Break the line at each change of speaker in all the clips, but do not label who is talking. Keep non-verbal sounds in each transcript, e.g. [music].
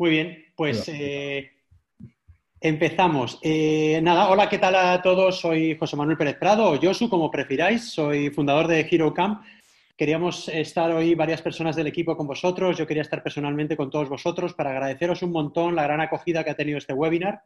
Muy bien, pues eh, empezamos. Eh, nada, hola, ¿qué tal a todos? Soy José Manuel Pérez Prado, o Josu, como prefiráis. Soy fundador de Hero Camp. Queríamos estar hoy varias personas del equipo con vosotros. Yo quería estar personalmente con todos vosotros para agradeceros un montón la gran acogida que ha tenido este webinar.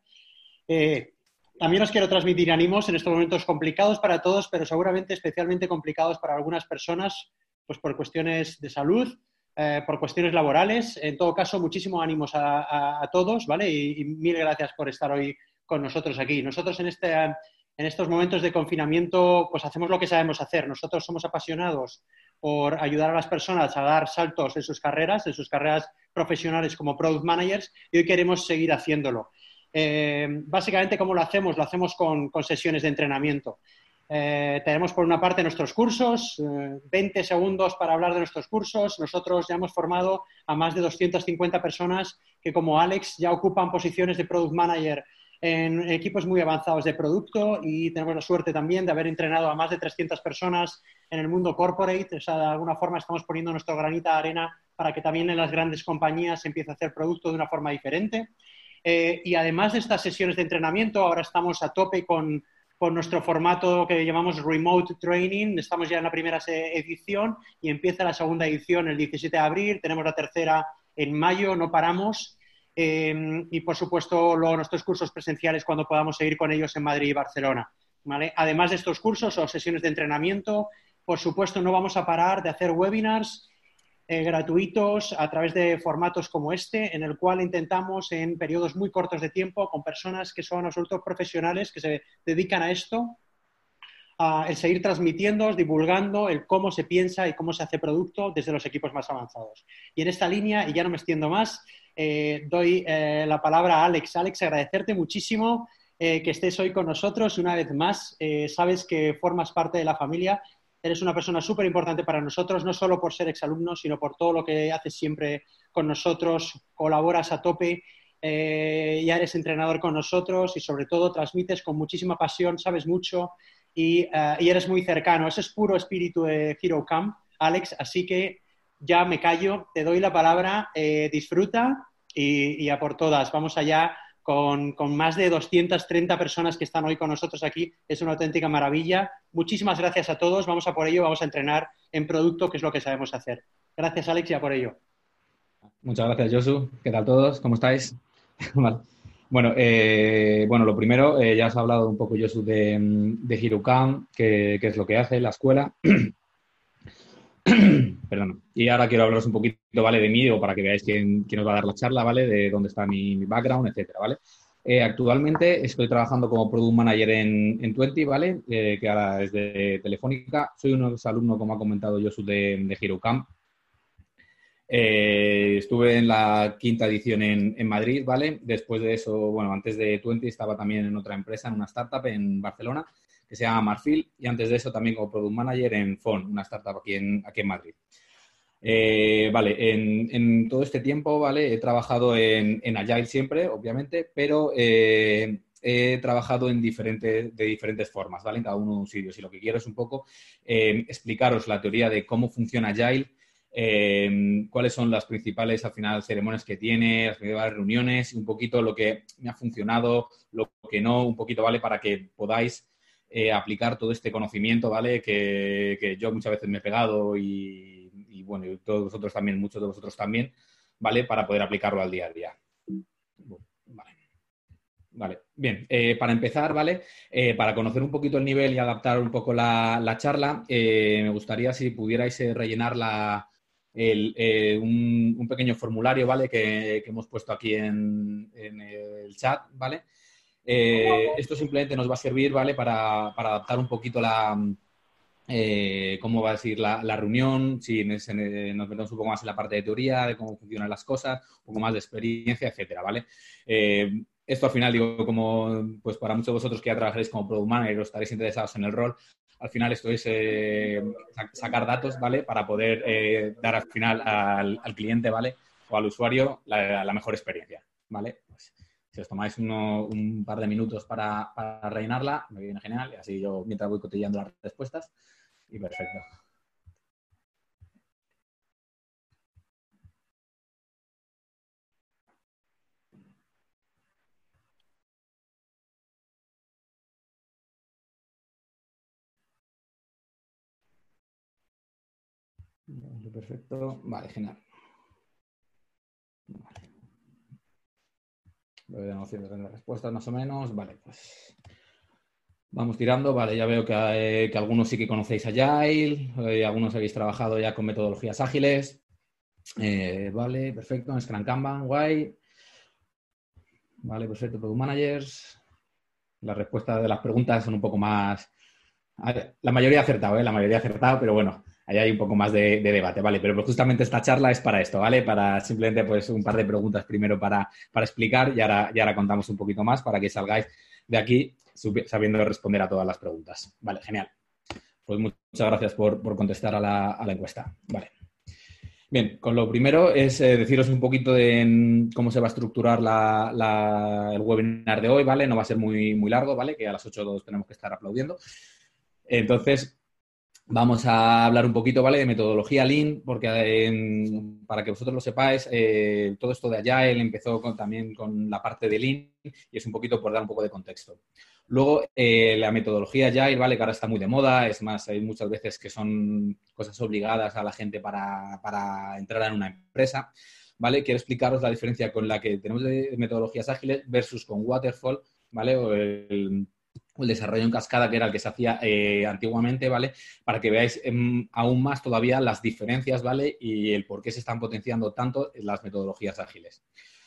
Eh, también os quiero transmitir ánimos en estos momentos complicados para todos, pero seguramente especialmente complicados para algunas personas, pues por cuestiones de salud, eh, por cuestiones laborales. En todo caso, muchísimos ánimos a, todos, ¿vale? Y, mil gracias por estar hoy con nosotros aquí. Nosotros en, este, en estos momentos de confinamiento, pues hacemos lo que sabemos hacer. Nosotros somos apasionados por ayudar a las personas a dar saltos en sus carreras, en sus carreras profesionales como product managers, y hoy queremos seguir haciéndolo. Eh, básicamente, ¿cómo lo hacemos? Lo hacemos con, sesiones de entrenamiento. Eh, tenemos por una parte nuestros cursos, 20 eh, segundos para hablar de nuestros cursos. Nosotros ya hemos formado a más de 250 personas que, como Alex, ya ocupan posiciones de product manager en equipos muy avanzados de producto y tenemos la suerte también de haber entrenado a más de 300 personas en el mundo corporate. De alguna forma estamos poniendo nuestro granita de arena para que también en las grandes compañías se empiece a hacer producto de una forma diferente. Eh, y además de estas sesiones de entrenamiento, ahora estamos a tope con, nuestro formato que llamamos Remote Training. Estamos ya en la primera edición y empieza la segunda edición el 17 de abril. Tenemos la tercera en mayo, no paramos. Eh, y por supuesto, luego nuestros cursos presenciales cuando podamos seguir con ellos en Madrid y Barcelona. Además de estos cursos o sesiones de entrenamiento, por supuesto, no vamos a parar de hacer webinars eh, gratuitos a través de formatos como este, en el cual intentamos en periodos muy cortos de tiempo, con personas que son absolutos profesionales, que se dedican a esto, a el seguir transmitiendo, divulgando el cómo se piensa y cómo se hace producto desde los equipos más avanzados. Y en esta línea, y ya no me extiendo más, eh, doy eh, la palabra a Alex. Alex, agradecerte muchísimo que estés hoy con nosotros una vez más. sabes que formas parte de la familia Eres una persona súper importante para nosotros, no solo por ser exalumno, sino por todo lo que haces siempre con nosotros, colaboras a tope, eh, ya eres entrenador con nosotros y sobre todo transmites con muchísima pasión, sabes mucho y, eh, eres muy cercano. Ese es puro espíritu de Hero Camp, Alex, así que ya me callo, te doy la palabra, eh, disfruta y, y a por todas. Vamos allá con, más de 230 personas que están hoy con nosotros aquí. Es una auténtica maravilla. Muchísimas gracias a todos. Vamos a por ello. Vamos a entrenar en producto, que es lo que sabemos hacer. Gracias, Alex, y por ello.
Muchas gracias, Josu. ¿Qué tal todos? ¿Cómo estáis? [laughs] Bueno, eh, bueno, lo primero, eh, ya os ha hablado un poco, Josu, de, de Hirukan, qué es lo que hace la escuela. [clears throat] [clears throat] Perdón. Y ahora quiero hablaros un poquito, ¿vale? De mí, o para que veáis quién, quién, os va a dar la charla, ¿vale? De dónde está mi, background, etcétera, ¿vale? Eh, actualmente estoy trabajando como Product Manager en, en Twenty, ¿vale? Eh, que ahora es de Telefónica. Soy los alumnos, como ha comentado yo, de, de Hero Camp. Eh, estuve en la quinta edición en, en, Madrid, ¿vale? Después de eso, bueno, antes de Twenty estaba también en otra empresa, en una startup en Barcelona que se llama Marfil, y antes de eso también como Product Manager en FON, una startup aquí en, aquí en Madrid. Eh, vale, en, todo este tiempo, ¿vale? He trabajado en, Agile siempre, obviamente, pero eh, he trabajado en diferentes, de diferentes formas, ¿vale? En cada uno de un sitio. Y lo que quiero es un poco eh, explicaros la teoría de cómo funciona Agile, cuáles son las principales, al final, ceremonias que tiene, las principales reuniones, un poquito lo que me ha funcionado, lo que no, un poquito, ¿vale? Para que podáis eh, aplicar todo este conocimiento, ¿vale? Que, yo muchas veces me he pegado y, bueno, y todos vosotros también, muchos de vosotros también, ¿vale? Para poder aplicarlo al día a día. Vale. bien. Eh, para empezar, ¿vale? Eh, para conocer un poquito el nivel y adaptar un poco la, charla, me gustaría si pudierais rellenar la, un, pequeño formulario, ¿vale? Que, hemos puesto aquí en, en, el chat, ¿vale? Eh, esto simplemente nos va a servir, ¿vale? Para, adaptar un poquito la, eh, cómo va a ser la, reunión, si nos, metemos un poco más en la parte de teoría, de cómo funcionan las cosas, un poco más de experiencia, etcétera, ¿vale? Eh, esto al final, digo, como pues para muchos de vosotros que ya trabajaréis como product manager o estaréis interesados en el rol, al final esto es sacar datos, ¿vale? Para poder dar al final al, cliente, ¿vale? O al usuario la, mejor experiencia, ¿vale? si os tomáis uno, un par de minutos para, para rellenarla, me viene genial, y así yo mientras voy cotillando las respuestas, y perfecto. Perfecto, vale, genial. Voy a las respuestas más o menos. Vale, pues vamos tirando. Vale, ya veo que, eh, algunos sí que conocéis Agile, eh, algunos habéis trabajado ya con metodologías ágiles. Eh, vale, perfecto. Scrum Kanban, guay. Vale, perfecto. Product Managers. Las respuestas de las preguntas son un poco más... La mayoría acertado, ¿eh? La mayoría acertado, pero bueno, ahí hay un poco más de, debate, ¿vale? Pero pues justamente esta charla es para esto, ¿vale? Para simplemente pues un par de preguntas primero para, explicar y ahora, y ahora contamos un poquito más para que salgáis de aquí sabiendo responder a todas las preguntas. Vale, genial. Pues muchas gracias por, contestar a la, encuesta. Vale. Bien, con lo primero es eh, deciros un poquito de cómo se va a estructurar el webinar de hoy, ¿vale? No va a ser muy, muy largo, ¿vale? Que a las 8 todos tenemos que estar aplaudiendo. Entonces, Vamos a hablar un poquito, ¿vale? De metodología Lean, porque para que vosotros lo sepáis, eh, todo esto de Agile empezó también con la parte de Lean y es un poquito por dar un poco de contexto. Luego, eh, la metodología Agile, ¿vale? Que ahora está muy de moda, es más, hay muchas veces que son cosas obligadas a la gente para, para entrar en una empresa, ¿vale? Quiero explicaros la diferencia con la que tenemos de metodologías ágiles versus con Waterfall, ¿vale? O el, el desarrollo en cascada, que era el que se hacía eh, antiguamente, ¿vale? Para que veáis em, aún más todavía las diferencias, ¿vale? Y el por qué se están potenciando tanto las metodologías ágiles.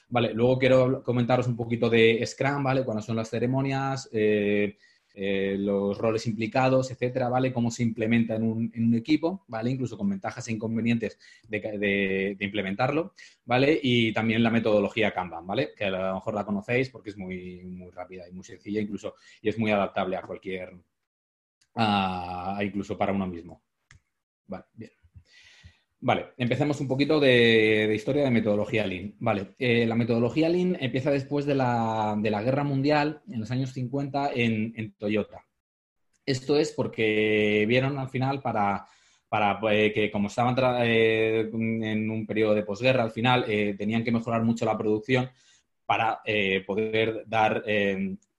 Vale, luego quiero comentaros un poquito de Scrum, ¿vale? Cuáles son las ceremonias, eh, eh, los roles implicados, etcétera, ¿vale? Cómo se implementa en un, equipo, ¿vale? Incluso con ventajas e inconvenientes de, implementarlo, ¿vale? Y también la metodología Kanban, ¿vale? Que a lo mejor la conocéis porque es muy, muy rápida y muy sencilla incluso y es muy adaptable a cualquier, incluso para uno mismo. Vale, bien. Vale, empecemos un poquito de, historia de metodología Lean. Vale, eh, la metodología Lean empieza después de la, Guerra Mundial, en los años 50, en, Toyota. Esto es porque vieron al final para, para eh, que como estaban eh, en un periodo de posguerra, al final tenían que mejorar mucho la producción para poder dar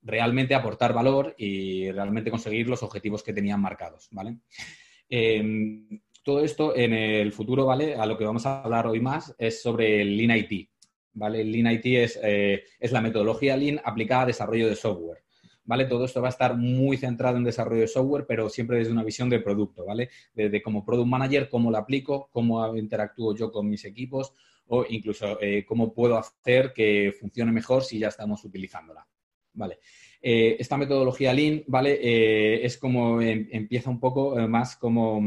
realmente aportar valor y realmente conseguir los objetivos que tenían marcados, ¿vale? Todo esto en el futuro, ¿vale? A lo que vamos a hablar hoy más es sobre el Lean IT, ¿vale? El Lean IT es, eh, es la metodología Lean aplicada a desarrollo de software. ¿Vale? Todo esto va a estar muy centrado en desarrollo de software, pero siempre desde una visión de producto, ¿vale? Desde como product manager, cómo lo aplico, cómo interactúo yo con mis equipos o incluso eh, cómo puedo hacer que funcione mejor si ya estamos utilizándola, ¿vale? Eh, esta metodología Lean, ¿vale? es como em, empieza un poco más como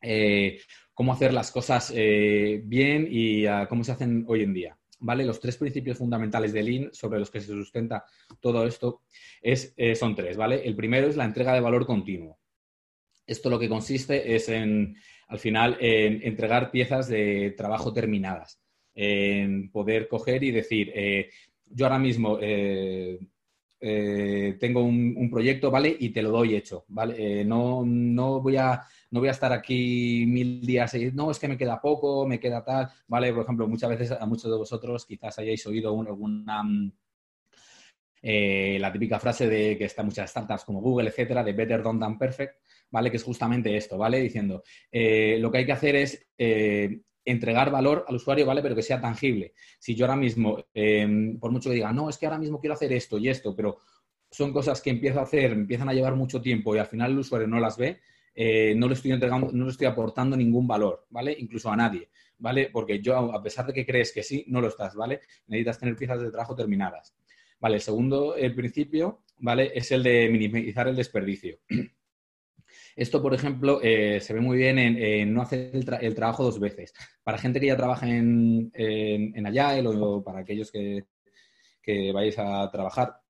eh, cómo hacer las cosas eh, bien y ah, cómo se hacen hoy en día. ¿Vale? Los tres principios fundamentales de Lean sobre los que se sustenta todo esto es, eh, son tres, ¿vale? El primero es la entrega de valor continuo. Esto lo que consiste es en, al final, en entregar piezas de trabajo terminadas, en poder coger y decir, yo ahora mismo tengo un, proyecto, ¿vale? Y te lo doy hecho, ¿vale? no, no voy a no voy a estar aquí mil días y no, es que me queda poco, me queda tal, ¿vale? Por ejemplo, muchas veces a muchos de vosotros quizás hayáis oído alguna... Mm, eh, la típica frase de que está muchas startups como Google, etcétera, de better done than perfect, ¿vale? Que es justamente esto, ¿vale? Diciendo, eh, lo que hay que hacer es eh, entregar valor al usuario, ¿vale? Pero que sea tangible. Si yo ahora mismo, em, por mucho que diga, no, es que ahora mismo quiero hacer esto y esto, pero son cosas que empiezo a hacer, empiezan a llevar mucho tiempo y al final el usuario no las ve, eh, no le estoy entregando, no le estoy aportando ningún valor, ¿vale? Incluso a nadie, ¿vale? Porque yo, a pesar de que crees que sí, no lo estás, ¿vale? Necesitas tener piezas de trabajo terminadas. Vale, segundo el principio, ¿vale? Es el de minimizar el desperdicio. [clears throat] Esto, por ejemplo, eh, se ve muy bien en, no hacer el, trabajo dos veces. Para gente que ya trabaja en, en, en o para aquellos que, vais a trabajar,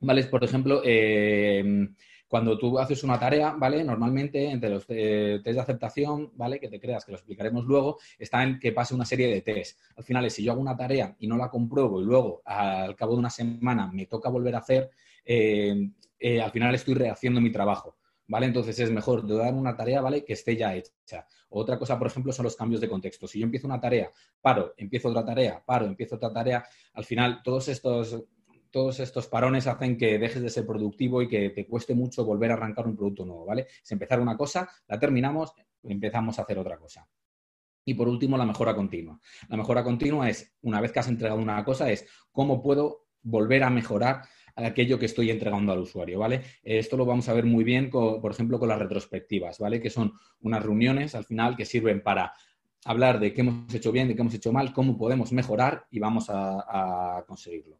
¿vale? Por ejemplo, eh, cuando tú haces una tarea, ¿vale? Normalmente entre los test de aceptación, ¿vale? Que te creas, que lo explicaremos luego, está en que pase una serie de test. Al final, si yo hago una tarea y no la compruebo y luego al cabo de una semana me toca volver a hacer, eh, eh, al final estoy rehaciendo mi trabajo. ¿Vale? Entonces es mejor dar una tarea, ¿vale? Que esté ya hecha. Otra cosa, por ejemplo, son los cambios de contexto. Si yo empiezo una tarea, paro, empiezo otra tarea, paro, empiezo otra tarea, al final todos estos todos estos parones hacen que dejes de ser productivo y que te cueste mucho volver a arrancar un producto nuevo, ¿vale? Es empezar una cosa, la terminamos, empezamos a hacer otra cosa. Y por último, la mejora continua. La mejora continua es, una vez que has entregado una cosa, es cómo puedo volver a mejorar aquello que estoy entregando al usuario, ¿vale? Esto lo vamos a ver muy bien, por ejemplo, con las retrospectivas, ¿vale? Que son unas reuniones al final que sirven para hablar de qué hemos hecho bien, de qué hemos hecho mal, cómo podemos mejorar y vamos a, conseguirlo.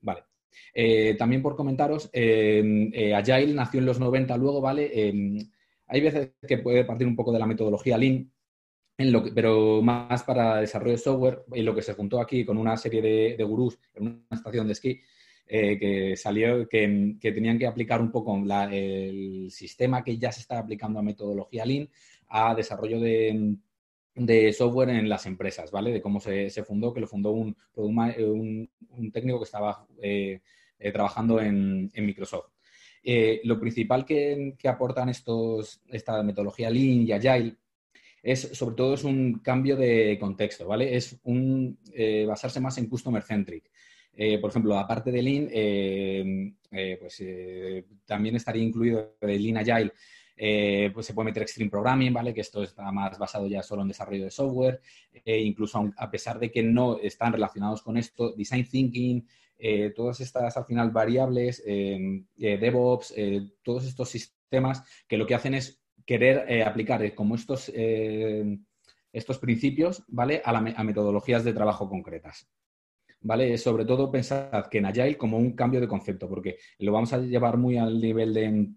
Vale. Eh, también por comentaros, eh, eh, Agile nació en los 90 luego, ¿vale? hay veces que puede partir un poco de la metodología Lean, en lo pero más para desarrollo de software, y lo que se juntó aquí con una serie de, de gurús en una estación de esquí, que salió, que, tenían que aplicar un poco el sistema que ya se está aplicando a metodología Lean a desarrollo de, de software en las empresas, ¿vale? De cómo se, fundó, que lo fundó un, un, técnico que estaba eh, eh, trabajando en, Microsoft. Eh, lo principal que, aportan estos, esta metodología Lean y Agile es, sobre todo, es un cambio de contexto, ¿vale? Es un basarse más en customer centric. Por ejemplo, aparte de Lean, pues también estaría incluido el Lean Agile eh, pues se puede meter Extreme Programming, ¿vale? Que esto está más basado ya solo en desarrollo de software. Eh, incluso a pesar de que no están relacionados con esto, Design Thinking, eh, todas estas al final variables, DevOps, todos estos sistemas que lo que hacen es querer aplicar como estos, estos principios, ¿vale? A metodologías de trabajo concretas. ¿Vale? Sobre todo pensad que en Agile como un cambio de concepto, porque lo vamos a llevar muy al nivel de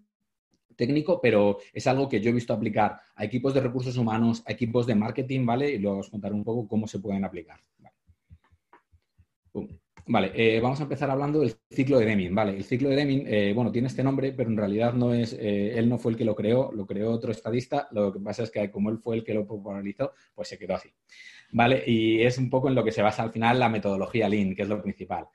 técnico, pero es algo que yo he visto aplicar a equipos de recursos humanos, a equipos de marketing, ¿vale? Y luego os contaré un poco cómo se pueden aplicar. Vale, eh, vamos a empezar hablando del ciclo de Deming, ¿vale? El ciclo de Deming, eh, bueno, tiene este nombre, pero en realidad no es, eh, él no fue el que lo creó, lo creó otro estadista, lo que pasa es que como él fue el que lo popularizó, pues se quedó así, ¿vale? Y es un poco en lo que se basa al final la metodología Lean, que es lo principal.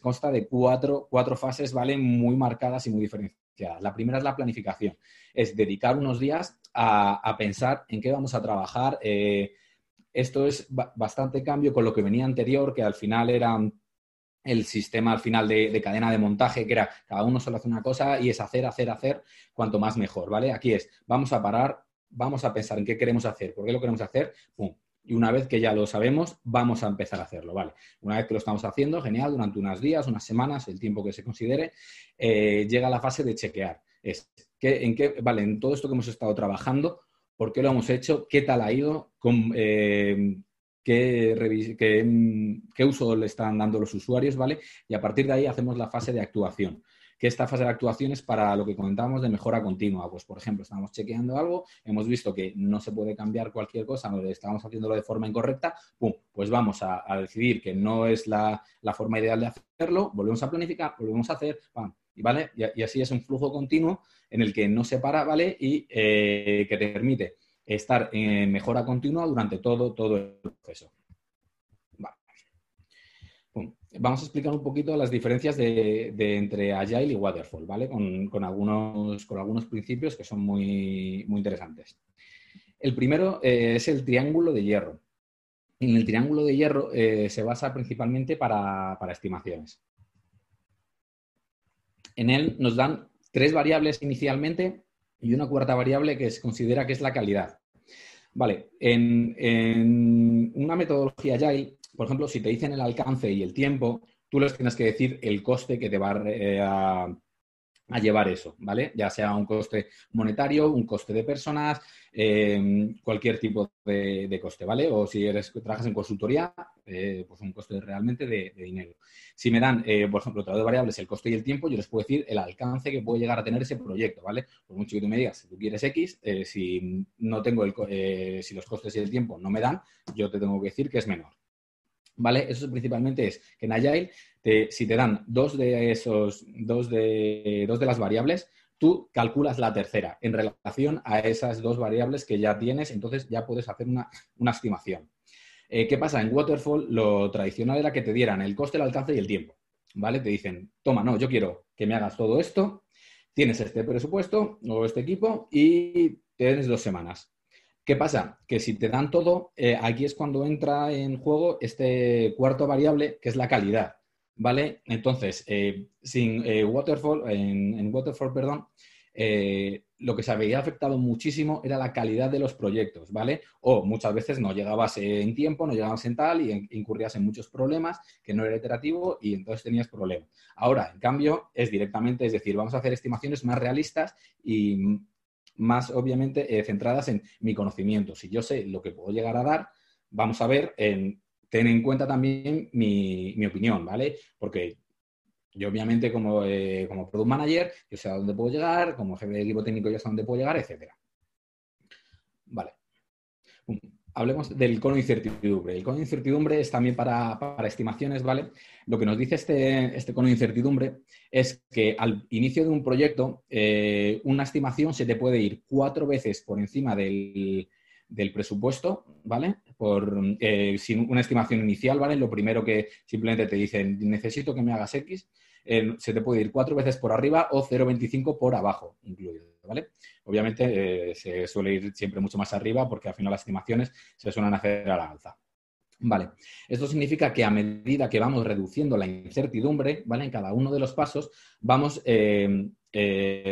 consta de cuatro, cuatro fases, ¿vale? Muy marcadas y muy diferenciadas la primera es la planificación, es dedicar unos días a, pensar en qué vamos a trabajar. Eh, esto es bastante cambio con lo que venía anterior, que al final era el sistema al final de, cadena de montaje, que era cada uno solo hace una cosa y es hacer, hacer, hacer, cuanto más mejor, ¿vale? Aquí es, vamos a parar, vamos a pensar en qué queremos hacer, por qué lo queremos hacer, pum, y una vez que ya lo sabemos, vamos a empezar a hacerlo, ¿vale? Una vez que lo estamos haciendo, genial, durante unos días, unas semanas, el tiempo que se considere, eh, llega la fase de chequear. Es, en qué, vale, en todo esto que hemos estado trabajando, ¿por qué lo hemos hecho? ¿Qué tal ha ido? Eh, qué, qué, uso le están dando los usuarios, ¿vale? Y a partir de ahí hacemos la fase de actuación que esta fase de actuación es para lo que comentábamos de mejora continua. Pues, por ejemplo, estamos chequeando algo, hemos visto que no se puede cambiar cualquier cosa, estamos haciéndolo de forma incorrecta, ¡pum! Pues vamos a, decidir que no es la, forma ideal de hacerlo, volvemos a planificar, volvemos a hacer, ¡pam! Y, ¿vale? Y, así es un flujo continuo en el que no se para, ¿vale? Y eh, que te permite estar en mejora continua durante todo, todo el proceso vamos a explicar un poquito las diferencias de, entre Agile y Waterfall, ¿vale? Con, algunos, con algunos principios que son muy, muy interesantes. El primero eh, es el triángulo de hierro. En el triángulo de hierro eh, se basa principalmente para, estimaciones. En él nos dan tres variables inicialmente y una cuarta variable que se considera que es la calidad. Vale, en una metodología Agile por ejemplo, si te dicen el alcance y el tiempo, tú les tienes que decir el coste que te va eh, a, llevar eso, ¿vale? Ya sea un coste monetario, un coste de personas, em, cualquier tipo de, coste, ¿vale? O si eres, trabajas en consultoría, eh, pues un coste realmente de, dinero. Si me dan, eh, por ejemplo, otra de variables, el coste y el tiempo, yo les puedo decir el alcance que puede llegar a tener ese proyecto, ¿vale? Por mucho que tú me digas, si tú quieres X, si no tengo el, si los costes y el tiempo no me dan, yo te tengo que decir que es menor. ¿Vale? Eso principalmente es que en Agile, si te dan dos de esos, dos de, dos de las variables, tú calculas la tercera en relación a esas dos variables que ya tienes, entonces ya puedes hacer una, estimación. Eh, ¿Qué pasa? En Waterfall lo tradicional era que te dieran el coste, el alcance y el tiempo. ¿Vale? Te dicen, toma, no, yo quiero que me hagas todo esto, tienes este presupuesto o este equipo y tienes dos semanas. ¿Qué pasa? Que si te dan todo, eh, aquí es cuando entra en juego este cuarto variable, que es la calidad, ¿vale? Entonces, eh, sin eh, Waterfall, en, Waterfall, perdón, lo que se había afectado muchísimo era la calidad de los proyectos, ¿vale? O muchas veces no llegabas en tiempo, no llegabas en tal y incurrías en muchos problemas, que no era iterativo y entonces tenías problemas. Ahora, en cambio, es directamente, es decir, vamos a hacer estimaciones más realistas y más, obviamente, eh, centradas en mi conocimiento. Si yo sé lo que puedo llegar a dar, vamos a ver, en, ten en cuenta también mi, mi opinión, ¿vale? Porque yo, obviamente, como, eh, como product manager, yo sé a dónde puedo llegar, como jefe de equipo técnico, yo sé a dónde puedo llegar, etcétera. Vale. Hablemos del cono de incertidumbre. El cono de incertidumbre es también para, estimaciones, ¿vale? Lo que nos dice este, este, cono de incertidumbre es que al inicio de un proyecto, eh, una estimación se te puede ir cuatro veces por encima del, presupuesto, ¿vale? Por eh, sin una estimación inicial, ¿vale? Lo primero que simplemente te dicen, necesito que me hagas X, eh, se te puede ir cuatro veces por arriba o 0,25 por abajo, incluido, ¿vale? Obviamente eh, se suele ir siempre mucho más arriba porque al final las estimaciones se suelen hacer a la alza. Vale, esto significa que a medida que vamos reduciendo la incertidumbre, ¿vale? En cada uno de los pasos, vamos,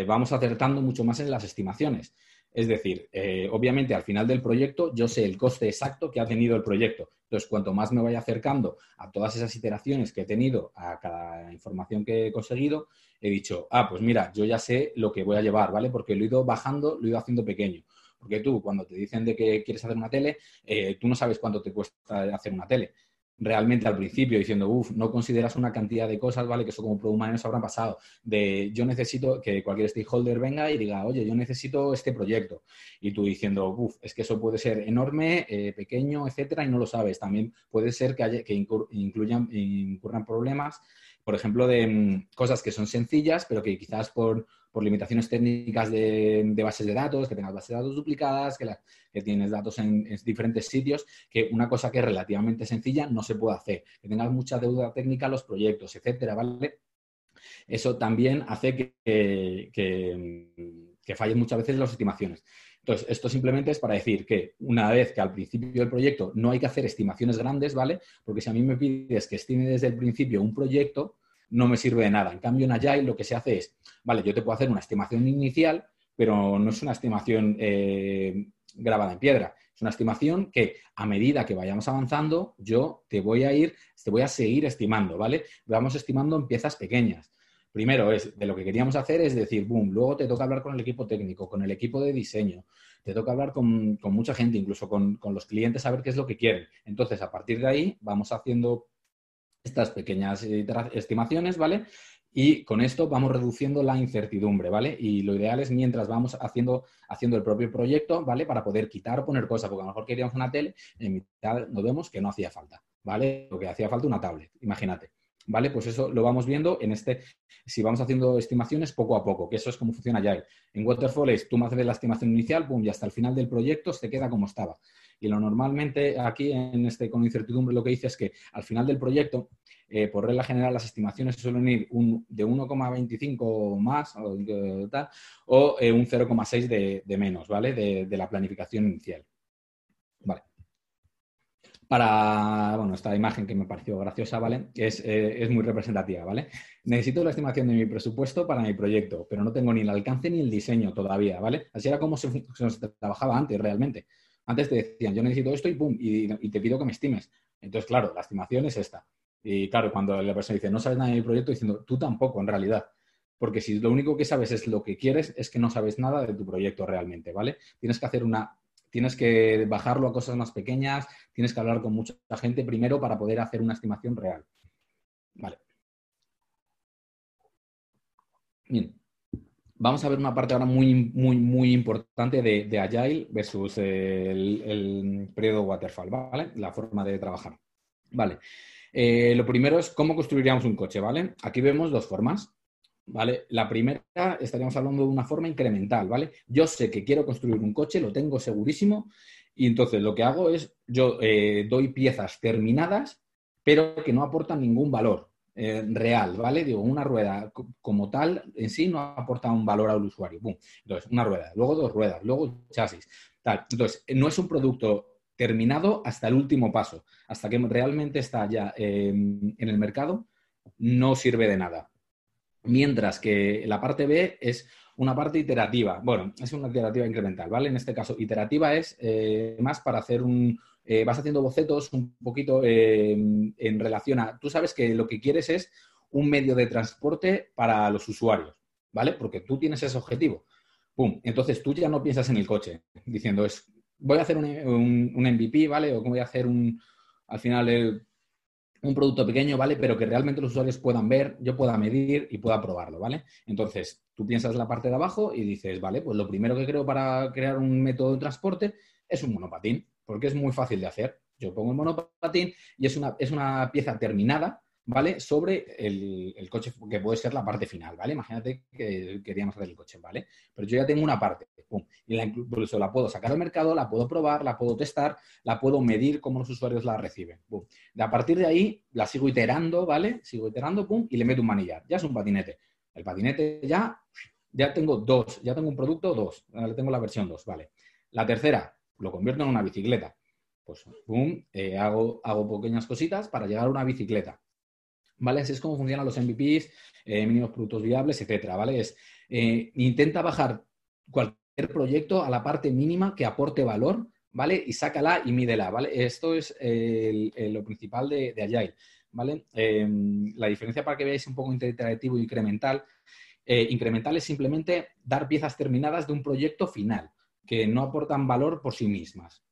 vamos acertando mucho más en las estimaciones. Es decir, eh, obviamente al final del proyecto yo sé el coste exacto que ha tenido el proyecto. Entonces, cuanto más me vaya acercando a todas esas iteraciones que he tenido, a cada información que he conseguido, he dicho, ah, pues mira, yo ya sé lo que voy a llevar, ¿vale? Porque lo he ido bajando, lo he ido haciendo pequeño. Porque tú, cuando te dicen de que quieres hacer una tele, eh, tú no sabes cuánto te cuesta hacer una tele realmente al principio diciendo, uff, no consideras una cantidad de cosas, ¿vale? Que eso como Product Managers habrán pasado. De yo necesito que cualquier stakeholder venga y diga, oye, yo necesito este proyecto. Y tú diciendo, uff, es que eso puede ser enorme, eh, pequeño, etcétera, y no lo sabes. También puede ser que, haya, que incluyan, incurran problemas, por ejemplo, de mm, cosas que son sencillas, pero que quizás por por limitaciones técnicas de, bases de datos, que tengas bases de datos duplicadas, que, tienes datos en, diferentes sitios, que una cosa que es relativamente sencilla no se puede hacer, que tengas mucha deuda técnica los proyectos, etcétera, ¿vale? Eso también hace que, que, fallen muchas veces las estimaciones. Entonces, esto simplemente es para decir que una vez que al principio del proyecto no hay que hacer estimaciones grandes, ¿vale? Porque si a mí me pides que estime desde el principio un proyecto, no me sirve de nada. En cambio, en Agile lo que se hace es, vale, yo te puedo hacer una estimación inicial, pero no es una estimación eh, grabada en piedra. Es una estimación que a medida que vayamos avanzando, yo te voy a ir, te voy a seguir estimando, ¿vale? Vamos estimando en piezas pequeñas. Primero es de lo que queríamos hacer es decir, boom, luego te toca hablar con el equipo técnico, con el equipo de diseño, te toca hablar con, mucha gente, incluso con, con, los clientes, a ver qué es lo que quieren. Entonces, a partir de ahí, vamos haciendo estas pequeñas estimaciones, ¿vale? Y con esto vamos reduciendo la incertidumbre, ¿vale? Y lo ideal es mientras vamos haciendo, el propio proyecto, ¿vale? Para poder quitar o poner cosas, porque a lo mejor queríamos una tele, en mitad nos vemos que no hacía falta, ¿vale? Porque hacía falta una tablet, imagínate. ¿Vale? Pues eso lo vamos viendo en este, si vamos haciendo estimaciones poco a poco, que eso es como funciona ya. En Waterfall es, tú me haces la estimación inicial, pum, y hasta el final del proyecto se queda como estaba. Y lo normalmente aquí en este con incertidumbre lo que dice es que al final del proyecto, eh, por regla general, las estimaciones suelen ir de 1,25 más o, tal, o eh, un 0,6 de, menos, ¿vale? De, la planificación inicial. Vale. Para, bueno, esta imagen que me pareció graciosa, ¿vale? Es, eh, es muy representativa, ¿vale? Necesito la estimación de mi presupuesto para mi proyecto, pero no tengo ni el alcance ni el diseño todavía, ¿vale? Así era como se trabajaba antes realmente. Antes te decían, yo necesito esto y pum, y, te pido que me estimes. Entonces, claro, la estimación es esta. Y claro, cuando la persona dice, no sabes nada de mi proyecto, diciendo, tú tampoco, en realidad. Porque si lo único que sabes es lo que quieres, es que no sabes nada de tu proyecto realmente, ¿vale? Tienes que hacer una, tienes que bajarlo a cosas más pequeñas, tienes que hablar con mucha gente primero para poder hacer una estimación real. Vale. Bien vamos a ver una parte ahora muy, muy, muy importante de, Agile versus el, periodo Waterfall, ¿vale? La forma de trabajar. Vale. Eh, lo primero es cómo construiríamos un coche, ¿vale? Aquí vemos dos formas, ¿vale? La primera estaríamos hablando de una forma incremental, ¿vale? Yo sé que quiero construir un coche, lo tengo segurísimo, y entonces lo que hago es, yo eh, doy piezas terminadas, pero que no aportan ningún valor, eh, real, ¿vale? Digo, una rueda como tal en sí no aporta un valor al usuario. Entonces, una rueda, luego dos ruedas, luego chasis, tal. Entonces, no es un producto terminado hasta el último paso, hasta que realmente está ya em, en el mercado, no sirve de nada. Mientras que la parte B es una parte iterativa. Bueno, es una iterativa incremental, ¿vale? En este caso, iterativa es eh, más para hacer un... Eh, vas haciendo bocetos un poquito eh, en relación a... Tú sabes que lo que quieres es un medio de transporte para los usuarios, ¿vale? Porque tú tienes ese objetivo. ¡Pum! Entonces tú ya no piensas en el coche, diciendo, es, voy a hacer un, MVP, ¿vale? O voy a hacer un, al final, un producto pequeño, ¿vale? Pero que realmente los usuarios puedan ver, yo pueda medir y pueda probarlo, ¿vale? Entonces, tú piensas la parte de abajo y dices, vale, pues lo primero que creo para crear un método de transporte es un monopatín, porque es muy fácil de hacer. Yo pongo el monopatín y es una, es una pieza terminada ¿vale? Sobre el, coche, que puede ser la parte final, ¿vale? Imagínate que queríamos hacer el coche, ¿vale? Pero yo ya tengo una parte, pum, y la, incluso la puedo sacar al mercado, la puedo probar, la puedo testar, la puedo medir cómo los usuarios la reciben, pum. De a partir de ahí, la sigo iterando, ¿vale? Sigo iterando, pum, y le meto un manillar. Ya es un patinete. El patinete ya, ya tengo dos, ya tengo un producto dos, ahora tengo la versión dos, ¿vale? La tercera, lo convierto en una bicicleta. Pues, pum, eh, hago, hago pequeñas cositas para llegar a una bicicleta ¿vale? Así es como funcionan los MVPs, eh, mínimos productos viables, etcétera, ¿vale? Es, eh, intenta bajar cualquier proyecto a la parte mínima que aporte valor, ¿vale? Y sácala y mídela, ¿vale? Esto es lo principal de, Agile, ¿vale? Em, la diferencia para que veáis un poco interactivo e incremental, incremental es simplemente dar piezas terminadas de un proyecto final, que no aportan valor por sí mismas,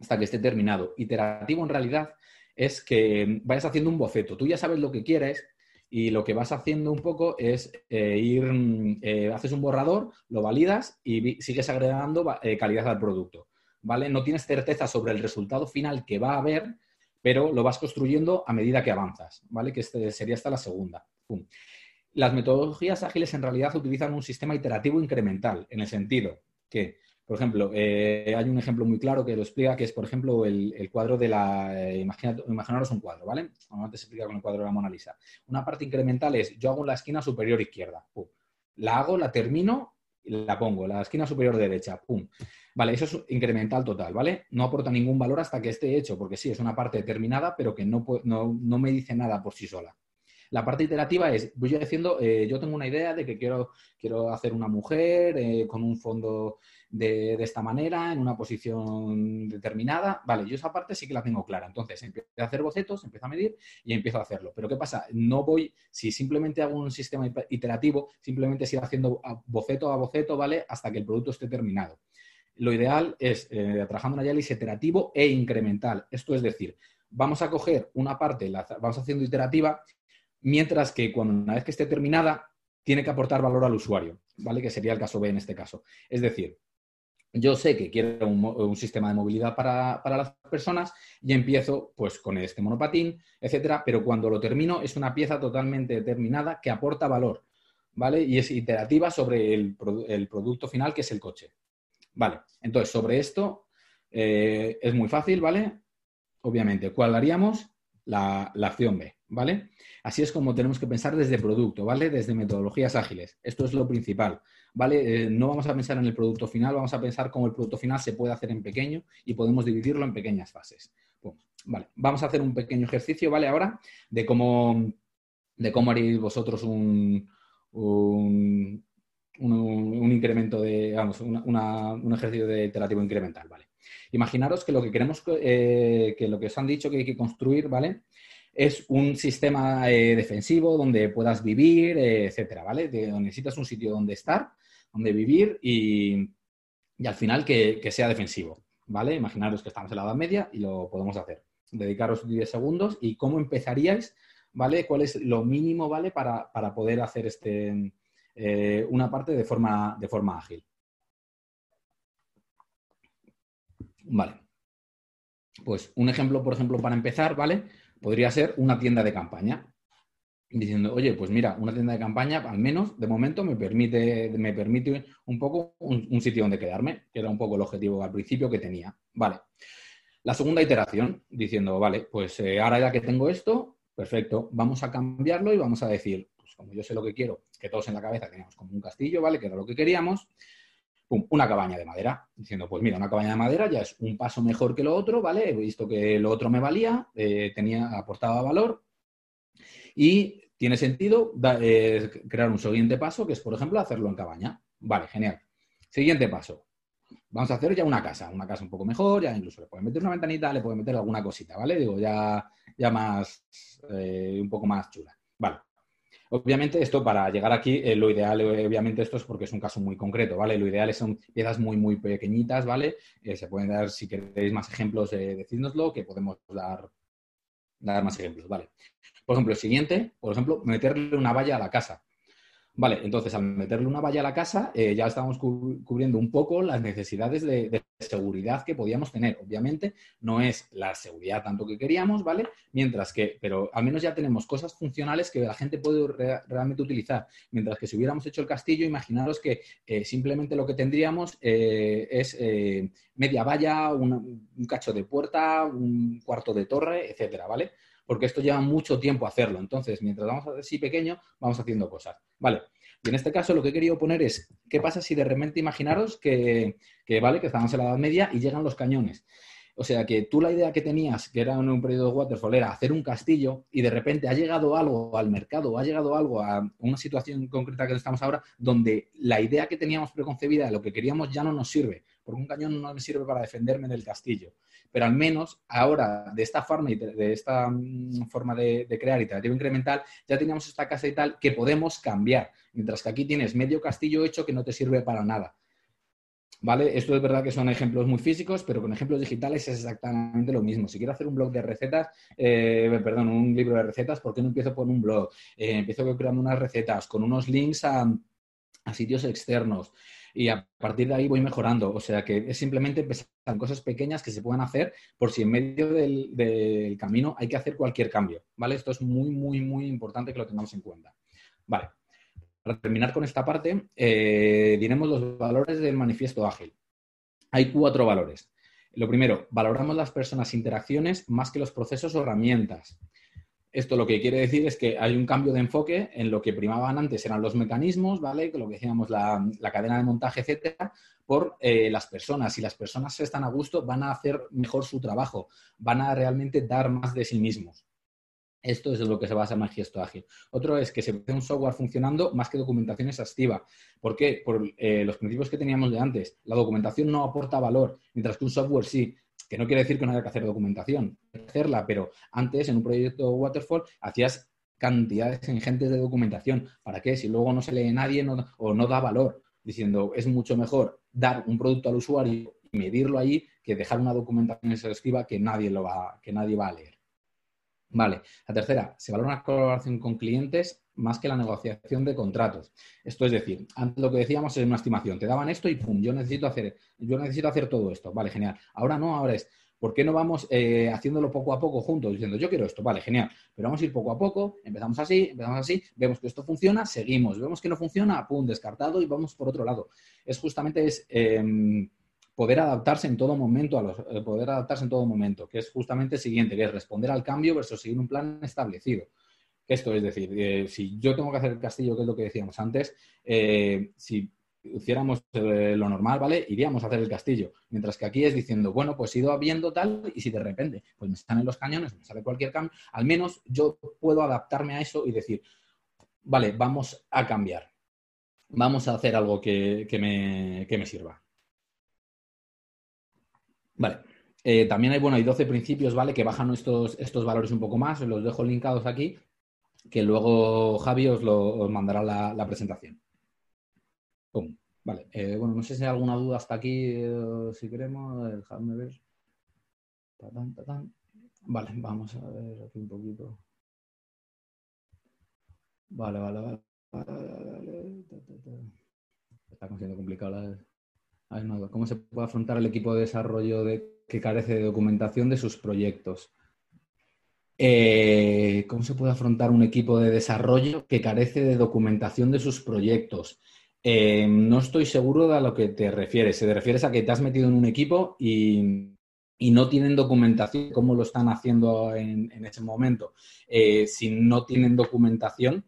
hasta que esté terminado. Iterativo en realidad es que vayas haciendo un boceto. Tú ya sabes lo que quieres y lo que vas haciendo un poco es eh, ir, eh, haces un borrador, lo validas y sigues agregando eh, calidad al producto. ¿Vale? No tienes certeza sobre el resultado final que va a haber, pero lo vas construyendo a medida que avanzas, ¿vale? Que este sería esta la segunda. Las metodologías ágiles en realidad utilizan un sistema iterativo incremental, en el sentido que por ejemplo, eh, hay un ejemplo muy claro que lo explica, que es, por ejemplo, el, cuadro de la... Eh, imaginaros un cuadro, ¿vale? Normalmente se explica con el cuadro de la Mona Lisa. Una parte incremental es, yo hago la esquina superior izquierda, pum. La hago, la termino y la pongo. La esquina superior derecha, pum. Vale, eso es incremental total, ¿vale? No aporta ningún valor hasta que esté hecho, porque sí, es una parte determinada, pero que no, no, me dice nada por sí sola. La parte iterativa es, voy yo diciendo, eh, yo tengo una idea de que quiero, quiero hacer una mujer con un fondo de, esta manera, en una posición determinada. Vale, yo esa parte sí que la tengo clara. Entonces, empiezo a hacer bocetos, empiezo a medir y empiezo a hacerlo. Pero ¿qué pasa? No voy, si simplemente hago un sistema iterativo, simplemente sigo haciendo boceto a boceto, ¿vale? Hasta que el producto esté terminado. Lo ideal es, eh, trabajando en iterativo e incremental. Esto es decir, vamos a coger una parte, la vamos haciendo iterativa, mientras que cuando una vez que esté terminada, tiene que aportar valor al usuario, ¿vale? Que sería el caso B en este caso. Es decir, yo sé que quiero un, sistema de movilidad para, las personas y empiezo pues con este monopatín, etcétera, pero cuando lo termino es una pieza totalmente determinada que aporta valor, ¿vale? Y es iterativa sobre el, producto final que es el coche. Vale, entonces sobre esto eh, es muy fácil, ¿vale? Obviamente, ¿cuál haríamos? La, la acción B, ¿vale? Así es como tenemos que pensar desde producto, ¿vale? Desde metodologías ágiles. Esto es lo principal. ¿Vale? Eh, no vamos a pensar en el producto final, vamos a pensar cómo el producto final se puede hacer en pequeño y podemos dividirlo en pequeñas fases. vale, vamos a hacer un pequeño ejercicio, ¿vale? Ahora, de cómo, de cómo haréis vosotros un, un, incremento de, vamos, un ejercicio de iterativo incremental, ¿vale? Imaginaros que lo que queremos, eh, que lo que os han dicho que hay que construir, ¿vale? Es un sistema eh, defensivo donde puedas vivir, etcétera, ¿vale? donde necesitas un sitio donde estar donde vivir y, al final que, sea defensivo, ¿vale? Imaginaros que estamos en la Edad Media y lo podemos hacer. Dedicaros 10 segundos y cómo empezaríais, ¿vale? ¿Cuál es lo mínimo, ¿vale? Para, poder hacer este, eh, una parte de forma, de forma ágil. Vale. Pues un ejemplo, por ejemplo, para empezar, ¿vale? Podría ser una tienda de campaña diciendo, oye, pues mira, una tienda de campaña, al menos de momento, me permite, me permite un poco un, sitio donde quedarme, que era un poco el objetivo al principio que tenía. Vale. La segunda iteración, diciendo, vale, pues eh, ahora ya que tengo esto, perfecto, vamos a cambiarlo y vamos a decir, pues como yo sé lo que quiero, que todos en la cabeza teníamos como un castillo, ¿vale? Que era lo que queríamos. una cabaña de madera, diciendo, pues mira, una cabaña de madera ya es un paso mejor que lo otro, ¿vale? He visto que lo otro me valía, eh, tenía, aportaba valor, y tiene sentido eh, crear un siguiente paso, que es, por ejemplo, hacerlo en cabaña. Vale, genial. Siguiente paso. Vamos a hacer ya una casa, una casa un poco mejor, ya incluso le pueden meter una ventanita, le pueden meter alguna cosita, ¿vale? Digo, ya, ya más, eh, un poco más chula. Vale. Obviamente esto para llegar aquí, eh, lo ideal, eh, obviamente esto es porque es un caso muy concreto, ¿vale? Lo ideal son piezas muy, muy pequeñitas, ¿vale? se pueden dar, si queréis más ejemplos, decídnoslo, que podemos dar, dar más ejemplos, ¿vale? Por ejemplo, el siguiente, por ejemplo, meterle una valla a la casa. Vale, entonces al meterle una valla a la casa eh, ya estábamos cubriendo un poco las necesidades de, seguridad que podíamos tener. Obviamente no es la seguridad tanto que queríamos, ¿vale? Mientras que, pero al menos ya tenemos cosas funcionales que la gente puede realmente utilizar. Mientras que si hubiéramos hecho el castillo, imaginaros que eh, simplemente lo que tendríamos eh, es media valla, un cacho de puerta, un cuarto de torre, etcétera, ¿vale? Porque esto lleva mucho tiempo hacerlo. Entonces, mientras vamos así pequeño, vamos haciendo cosas. Vale. Y en este caso lo que he querido poner es, ¿qué pasa si de repente imaginaros que, que vale, que estamos en la Edad Media y llegan los cañones? O sea que tú la idea que tenías, que era en un periodo de Waterfall, era hacer un castillo y de repente ha llegado algo al mercado, ha llegado algo a una situación concreta que estamos ahora, donde la idea que teníamos preconcebida lo que queríamos ya no nos sirve, porque un cañón no me sirve para defenderme del castillo. Pero al menos ahora, de esta forma y de, esta mm, forma de, de crear iterativa incremental, ya teníamos esta casa y tal que podemos cambiar. Mientras que aquí tienes medio castillo hecho que no te sirve para nada. ¿Vale? Esto es verdad que son ejemplos muy físicos, pero con ejemplos digitales es exactamente lo mismo. Si quiero hacer un blog de recetas, eh, perdón, un libro de recetas, ¿por qué no empiezo por un blog? Eh, empiezo creando unas recetas con unos links a, sitios externos y a partir de ahí voy mejorando. O sea que es simplemente empezar en cosas pequeñas que se puedan hacer por si en medio del, camino hay que hacer cualquier cambio. ¿Vale? Esto es muy, muy, muy importante que lo tengamos en cuenta. Vale. Para terminar con esta parte, eh, diremos los valores del manifiesto ágil. Hay cuatro valores. Lo primero, valoramos las personas interacciones más que los procesos o herramientas. Esto lo que quiere decir es que hay un cambio de enfoque en lo que primaban antes eran los mecanismos, ¿vale? Lo que decíamos, la, cadena de montaje, etcétera, por eh, las personas. Si las personas están a gusto, van a hacer mejor su trabajo, van a realmente dar más de sí mismos. Esto es lo que se basa en Manifiesto Ágil. Otro es que se ve un software funcionando más que documentación exhaustiva. ¿Por qué? Por eh, los principios que teníamos de antes. La documentación no aporta valor, mientras que un software sí. Que no quiere decir que no haya que hacer documentación, que hacerla, pero antes en un proyecto Waterfall hacías cantidades ingentes de documentación. ¿Para qué? Si luego no se lee nadie o no da valor, diciendo es mucho mejor dar un producto al usuario y medirlo ahí que dejar una documentación exhaustiva que nadie, lo va, que nadie va a leer. Vale. La tercera, se valora una colaboración con clientes más que la negociación de contratos. Esto es decir, antes lo que decíamos es una estimación. Te daban esto y pum, yo necesito hacer, yo necesito hacer todo esto. Vale, genial. Ahora no, ahora es, ¿por qué no vamos eh, haciéndolo poco a poco juntos? Diciendo, yo quiero esto, vale, genial. Pero vamos a ir poco a poco, empezamos así, empezamos así, vemos que esto funciona, seguimos. Vemos que no funciona, pum, descartado y vamos por otro lado. Es justamente es. Em, poder adaptarse en todo momento, a los, eh, poder adaptarse en todo momento, que es justamente el siguiente, que es responder al cambio versus seguir un plan establecido. Esto es decir, eh, si yo tengo que hacer el castillo, que es lo que decíamos antes, eh, si hiciéramos lo normal, ¿vale? Iríamos a hacer el castillo. Mientras que aquí es diciendo, bueno, pues he ido viendo tal y si de repente pues me salen los cañones, me sale cualquier cambio, al menos yo puedo adaptarme a eso y decir, vale, vamos a cambiar. Vamos a hacer algo que, me, que me sirva. Vale. Eh, también hay, bueno, hay 12 principios, ¿vale? Que bajan estos, estos valores un poco más, los dejo linkados aquí, que luego Javi os, lo, mandará la, presentación. Vale, eh, bueno, no sé si hay alguna duda hasta aquí, eh, si queremos, dejadme ver. Vale, vamos a ver aquí un poquito. Vale, vale, vale. Está siendo complicado la... ¿Cómo se puede afrontar el equipo de desarrollo que carece de documentación de sus proyectos? Eh, ¿Cómo se puede afrontar un equipo de desarrollo que carece de documentación de sus proyectos? Eh, no estoy seguro de a lo que te refieres. ¿Se te refieres a que te has metido en un equipo y, no tienen documentación? ¿Cómo lo están haciendo en, ese momento? Eh, si no tienen documentación,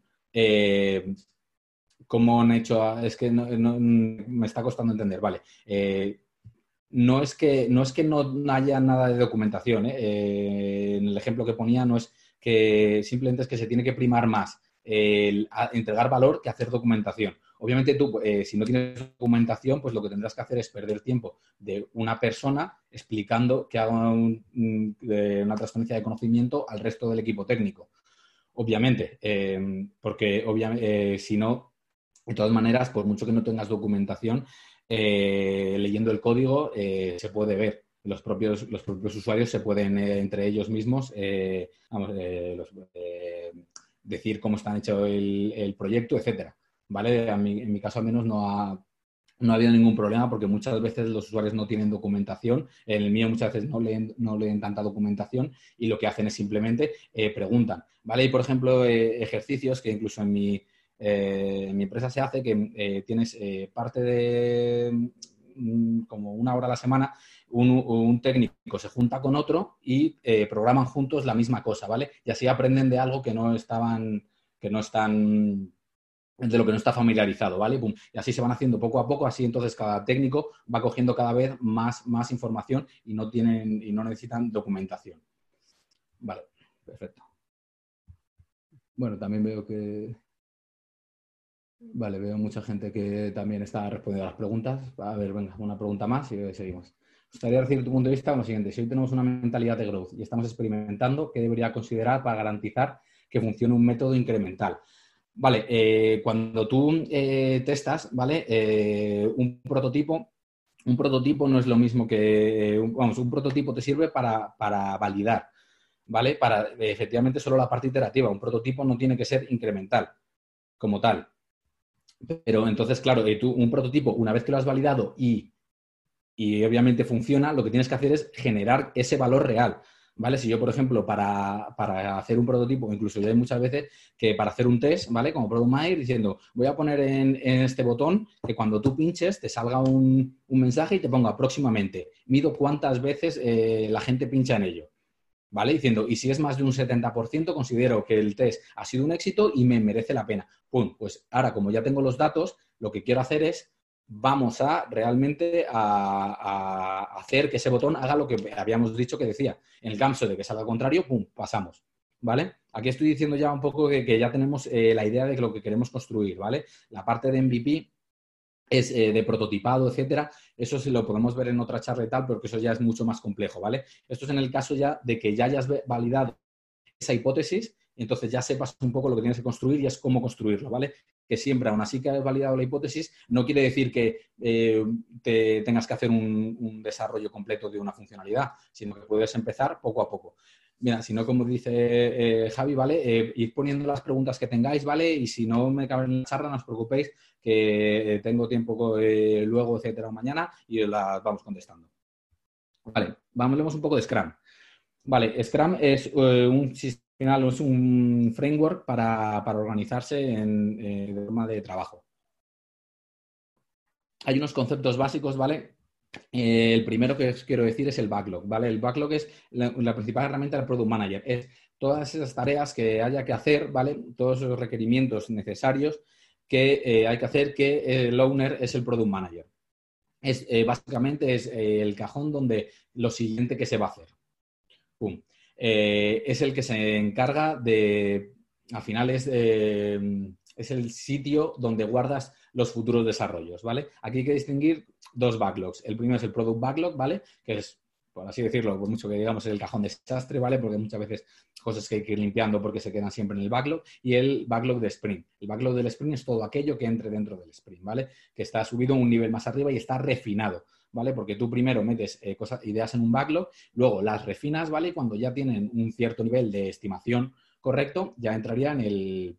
cómo han hecho, es que me está costando entender, vale. Eh, no es que no, es que no haya nada de documentación. ¿eh? Eh, en el ejemplo que ponía no es que simplemente es que se tiene que primar más el entregar valor que hacer documentación. Obviamente tú, si no tienes documentación, pues lo que tendrás que hacer es perder tiempo de una persona explicando que haga una transferencia de conocimiento al resto del equipo técnico. Obviamente, porque obviamente, eh, si no, de todas maneras, por mucho que no tengas documentación, leyendo el código se puede ver los propios, los propios usuarios se pueden entre ellos mismos vamos, decir cómo está hecho el, el proyecto, etcétera. ¿vale? en mi caso al menos no ha, no ha habido ningún problema porque muchas veces los usuarios no tienen documentación. En el mío muchas veces no leen, no leen tanta documentación y lo que hacen es simplemente eh, preguntan. ¿vale? Y, por ejemplo, eh, ejercicios que incluso en mi, eh, en mi, empresa se hace que tienes parte de mm, como una hora a la semana, un, un técnico se junta con otro y programan juntos la misma cosa, ¿vale? Y así aprenden de algo que no estaban, que no están de lo que no está familiarizado, ¿vale? Y así se van haciendo poco a poco, así entonces cada técnico va cogiendo cada vez más, más información y no tienen y no necesitan documentación. Vale, perfecto. Bueno, también veo que. Vale, veo mucha gente que también está respondiendo a las preguntas. A ver, venga, una pregunta más y seguimos. Me gustaría recibir tu punto de vista lo siguiente. Si hoy tenemos una mentalidad de growth y estamos experimentando, ¿qué debería considerar para garantizar que funcione un método incremental? Vale, eh, cuando tú eh, testas, ¿vale? Eh, un prototipo, un prototipo no es lo mismo que, vamos, un prototipo te sirve para, validar, ¿vale? Para efectivamente solo la parte iterativa. Un prototipo no tiene que ser incremental como tal. Pero entonces, claro, tú, un prototipo, una vez que lo has validado y, y obviamente funciona, lo que tienes que hacer es generar ese valor real. ¿vale? Si yo, por ejemplo, para, hacer un prototipo, incluso yo hay muchas veces que para hacer un test, ¿vale? Como Product Manager, diciendo, voy a poner en, este botón que cuando tú pinches te salga un, mensaje y te ponga próximamente, mido cuántas veces eh, la gente pincha en ello. ¿Vale? Diciendo, y si es más de un 70%, considero que el test ha sido un éxito y me merece la pena. Pum, pues ahora como ya tengo los datos, lo que quiero hacer es vamos a realmente a, hacer que ese botón haga lo que habíamos dicho que decía. En el caso de que salga contrario, ¡pum!, pasamos. ¿Vale? Aquí estoy diciendo ya un poco que, ya tenemos eh, la idea de lo que queremos construir, ¿vale? La parte de MVP es eh, de prototipado, etcétera. Eso sí lo podemos ver en otra charla y tal, porque eso ya es mucho más complejo, ¿vale? Esto es en el caso ya de que ya hayas validado esa hipótesis entonces ya sepas un poco lo que tienes que construir y es cómo construirlo, ¿vale? Que siempre, aún así que has validado la hipótesis, no quiere decir que eh, te tengas que hacer un, desarrollo completo de una funcionalidad, sino que puedes empezar poco a poco. Mira, si no, como dice eh, Javi, ¿vale? Eh, ir poniendo las preguntas que tengáis, ¿vale? Y si no me cabe en la charla, no os preocupéis, que tengo tiempo luego, etcétera, mañana y las vamos contestando. Vale, vamos un poco de Scrum. Vale, Scrum es un sistema es un framework para, organizarse en, eh, forma de trabajo. Hay unos conceptos básicos, ¿vale? Eh, el primero que os quiero decir es el backlog, ¿vale? El backlog es la, principal herramienta del Product Manager. Es todas esas tareas que haya que hacer, ¿vale? Todos esos requerimientos necesarios que eh, hay que hacer que el owner es el Product Manager. Es, básicamente es el cajón donde lo siguiente que se va a hacer. Pum. Eh, es el que se encarga de, al final es, es el sitio donde guardas los futuros desarrollos, ¿vale? Aquí hay que distinguir dos backlogs. El primero es el product backlog, ¿vale? Que es, por así decirlo, por mucho que digamos, es el cajón de desastre, ¿vale? Porque muchas veces cosas que hay que ir limpiando porque se quedan siempre en el backlog. Y el backlog de sprint. El backlog del sprint es todo aquello que entre dentro del sprint, ¿vale? Que está subido un nivel más arriba y está refinado. ¿vale? Porque tú primero metes eh, cosas, ideas en un backlog, luego las refinas, ¿vale? Y cuando ya tienen un cierto nivel de estimación correcto, ya entraría en el,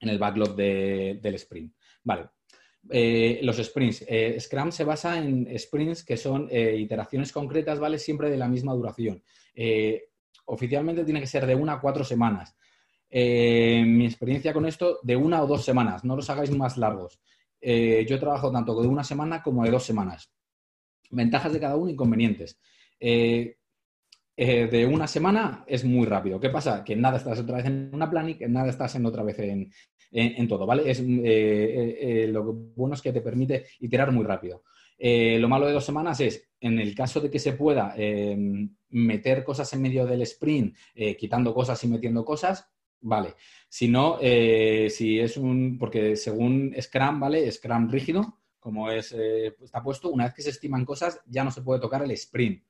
en el backlog del sprint. Vale. Eh, los sprints. Eh, Scrum se basa en sprints que son iteraciones concretas, ¿vale? Siempre de la misma duración. oficialmente tiene que ser de una a cuatro semanas. mi experiencia con esto, de una o dos semanas. No los hagáis más largos. yo trabajo tanto de una semana como de dos semanas. Ventajas de cada uno, inconvenientes. Eh, eh, de una semana es muy rápido. ¿Qué pasa? Que nada estás otra vez en una planning, nada estás en otra vez en, todo, ¿vale? Es, eh, lo bueno es que te permite iterar muy rápido. lo malo de dos semanas es, en el caso de que se pueda meter cosas en medio del sprint, quitando cosas y metiendo cosas, Vale. Si no, eh, si es un. Porque según Scrum, ¿vale? Scrum rígido, como es, eh, está puesto, una vez que se estiman cosas, ya no se puede tocar el sprint.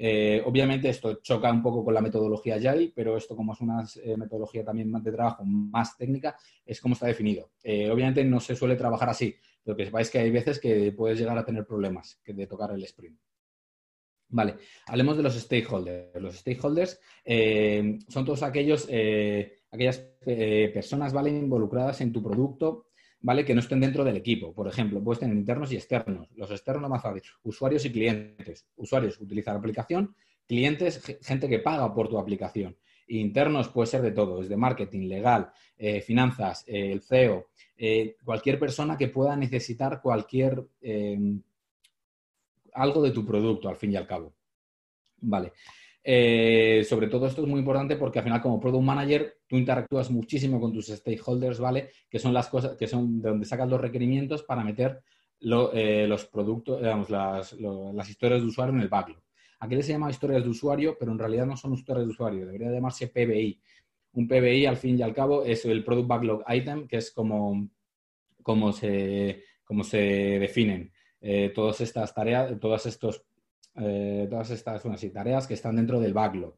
Eh, obviamente esto choca un poco con la metodología Agile, pero esto como es una metodología también de trabajo más técnica, es como está definido. obviamente no se suele trabajar así, pero que sepáis que hay veces que puedes llegar a tener problemas de tocar el sprint. Vale, hablemos de los stakeholders. Los stakeholders son todos aquellos aquellas eh, personas ¿vale? involucradas en tu producto ¿vale? que no estén dentro del equipo. Por ejemplo, puedes tener internos y externos. Los externos más fácil, usuarios y clientes. Usuarios, utilizar la aplicación. Clientes, gente que paga por tu aplicación. Internos puede ser de todo, desde marketing, legal, eh, finanzas, eh, el CEO, cualquier persona que pueda necesitar cualquier algo de tu producto, al fin y al cabo. Vale. Eh, sobre todo esto es muy importante porque al final como product manager tú interactúas muchísimo con tus stakeholders, ¿vale? Que son las cosas, que son de donde sacas los requerimientos para meter eh, los productos, digamos, las, historias de usuario en el backlog. Aquí se llama historias de usuario, pero en realidad no son historias de usuario, debería llamarse PBI. Un PBI, al fin y al cabo, es el Product Backlog Item, que es como, como, se, como se definen eh, todas estas tareas, todos estos eh, todas estas tareas que están dentro del backlog.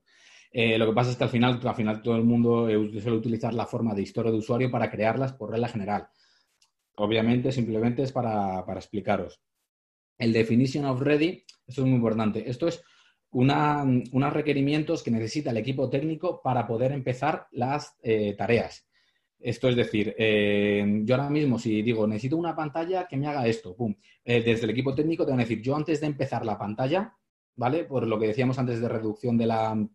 Eh, lo que pasa es que al final, al final todo el mundo eh, suele utilizar la forma de historia de usuario para crearlas por regla general. Obviamente, simplemente es para, explicaros. El definition of ready, esto es muy importante. Esto es unos requerimientos que necesita el equipo técnico para poder empezar las tareas. Esto es decir, yo ahora mismo si digo, necesito una pantalla que me haga esto, desde el equipo técnico te van a decir, yo antes de empezar la pantalla, ¿vale? Por lo que decíamos antes de reducción de la,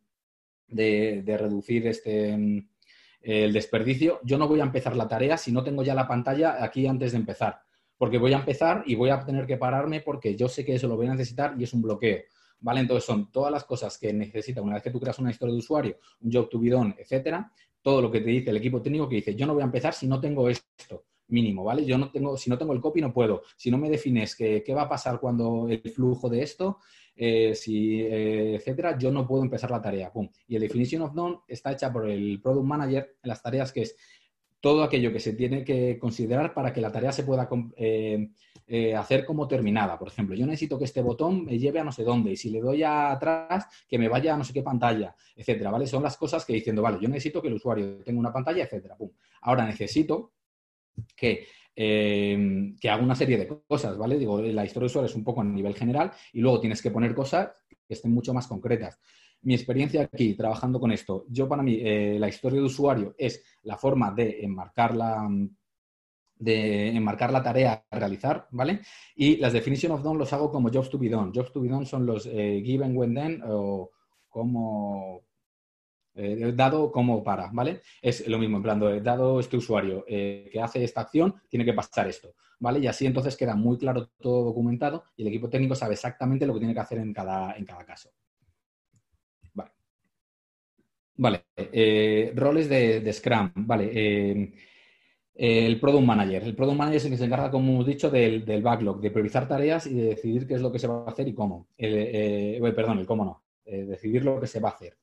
de, reducir este, el desperdicio, yo no voy a empezar la tarea si no tengo ya la pantalla aquí antes de empezar, porque voy a empezar y voy a tener que pararme porque yo sé que eso lo voy a necesitar y es un bloqueo. ¿Vale? Entonces son todas las cosas que necesita una vez que tú creas una historia de usuario, un job to be done, etcétera, todo lo que te dice el equipo técnico que dice, yo no voy a empezar si no tengo esto mínimo, ¿vale? Yo no tengo, si no tengo el copy no puedo. Si no me defines qué va a pasar cuando el flujo de esto, eh, si, eh, etcétera, yo no puedo empezar la tarea. Y el definition of done está hecha por el product manager en las tareas que es todo aquello que se tiene que considerar para que la tarea se pueda eh, hacer como terminada. Por ejemplo, yo necesito que este botón me lleve a no sé dónde y si le doy atrás, que me vaya a no sé qué pantalla, etcétera, ¿vale? Son las cosas que diciendo, vale, yo necesito que el usuario tenga una pantalla, etcétera. Ahora necesito que eh, que haga una serie de cosas, ¿vale? Digo, la historia usuario es un poco a nivel general y luego tienes que poner cosas que estén mucho más concretas. Mi experiencia aquí trabajando con esto, yo para mí eh, la historia de usuario es la forma de enmarcar la, de enmarcar la tarea a realizar, ¿vale? Y las definition of done los hago como jobs to be done. Jobs to be done son los eh, given when then o como eh, dado como para, ¿vale? Es lo mismo, en plan, dado este usuario eh, que hace esta acción, tiene que pasar esto, ¿vale? Y así entonces queda muy claro todo documentado y el equipo técnico sabe exactamente lo que tiene que hacer en cada, en cada caso. Vale. Eh, roles de, Scrum, vale. el Product Manager. El Product Manager es el que se encarga, como hemos dicho, del, del, backlog, de priorizar tareas y de decidir qué es lo que se va a hacer y cómo. perdón, el cómo no. decidir lo que se va a hacer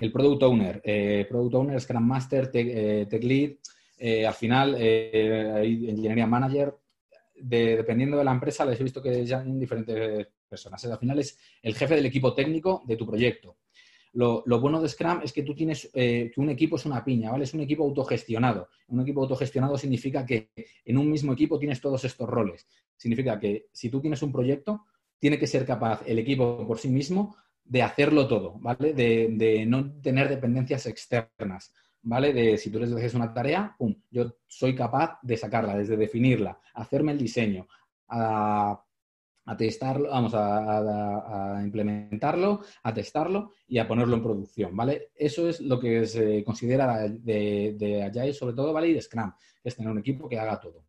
el Product Owner, eh, Product Owner, Scrum Master, Tech, eh, Lead, eh, al final, hay Manager, dependiendo de la empresa, les he visto que ya hay diferentes personas. Al final es el jefe del equipo técnico de tu proyecto. Lo, bueno de Scrum es que tú tienes, que un equipo es una piña, ¿vale? Es un equipo autogestionado. Un equipo autogestionado significa que en un mismo equipo tienes todos estos roles. Significa que si tú tienes un proyecto, tiene que ser capaz el equipo por sí mismo de hacerlo todo, ¿vale? De, no tener dependencias externas, ¿vale? De si tú les dejes una tarea, pum, yo soy capaz de sacarla, desde definirla, hacerme el diseño, a, testarlo, vamos, a, implementarlo, a testarlo y a ponerlo en producción, ¿vale? Eso es lo que se considera de, de Agile, sobre todo, ¿vale? Y de Scrum, es tener un equipo que haga todo.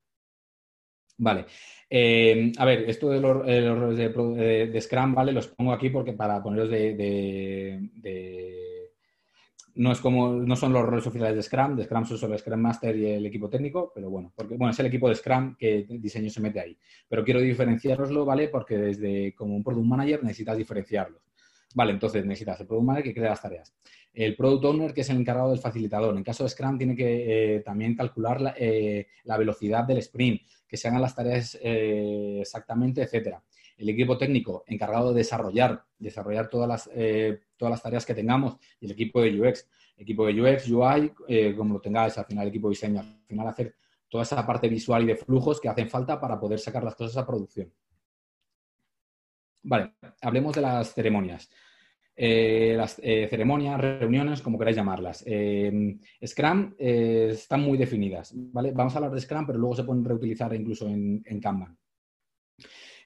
Vale. Eh, a ver, esto de los errores de, Scrum, ¿vale? Los pongo aquí porque para poneros de, no es como, no son los roles oficiales de Scrum, de Scrum son solo Scrum Master y el equipo técnico, pero bueno, porque bueno, es el equipo de Scrum que diseño se mete ahí. Pero quiero diferenciaroslo, ¿vale? Porque desde como un Product Manager necesitas diferenciarlos. Vale, entonces necesitas el Product Manager que crea las tareas. El Product Owner, que es el encargado del facilitador. En caso de Scrum, tiene que también calcular la, velocidad del sprint, que se hagan las tareas exactamente, etcétera el equipo técnico encargado de desarrollar, desarrollar todas las, eh, todas las tareas que tengamos y el equipo de UX, equipo de UX, UI, eh, como lo tengáis, al final el equipo de diseño, al final hacer toda esa parte visual y de flujos que hacen falta para poder sacar las cosas a producción. Vale, hablemos de las ceremonias. Eh, las ceremonias, reuniones, como queráis llamarlas. Scrum están muy definidas, ¿vale? Vamos a hablar de Scrum, pero luego se pueden reutilizar incluso en, en Kanban.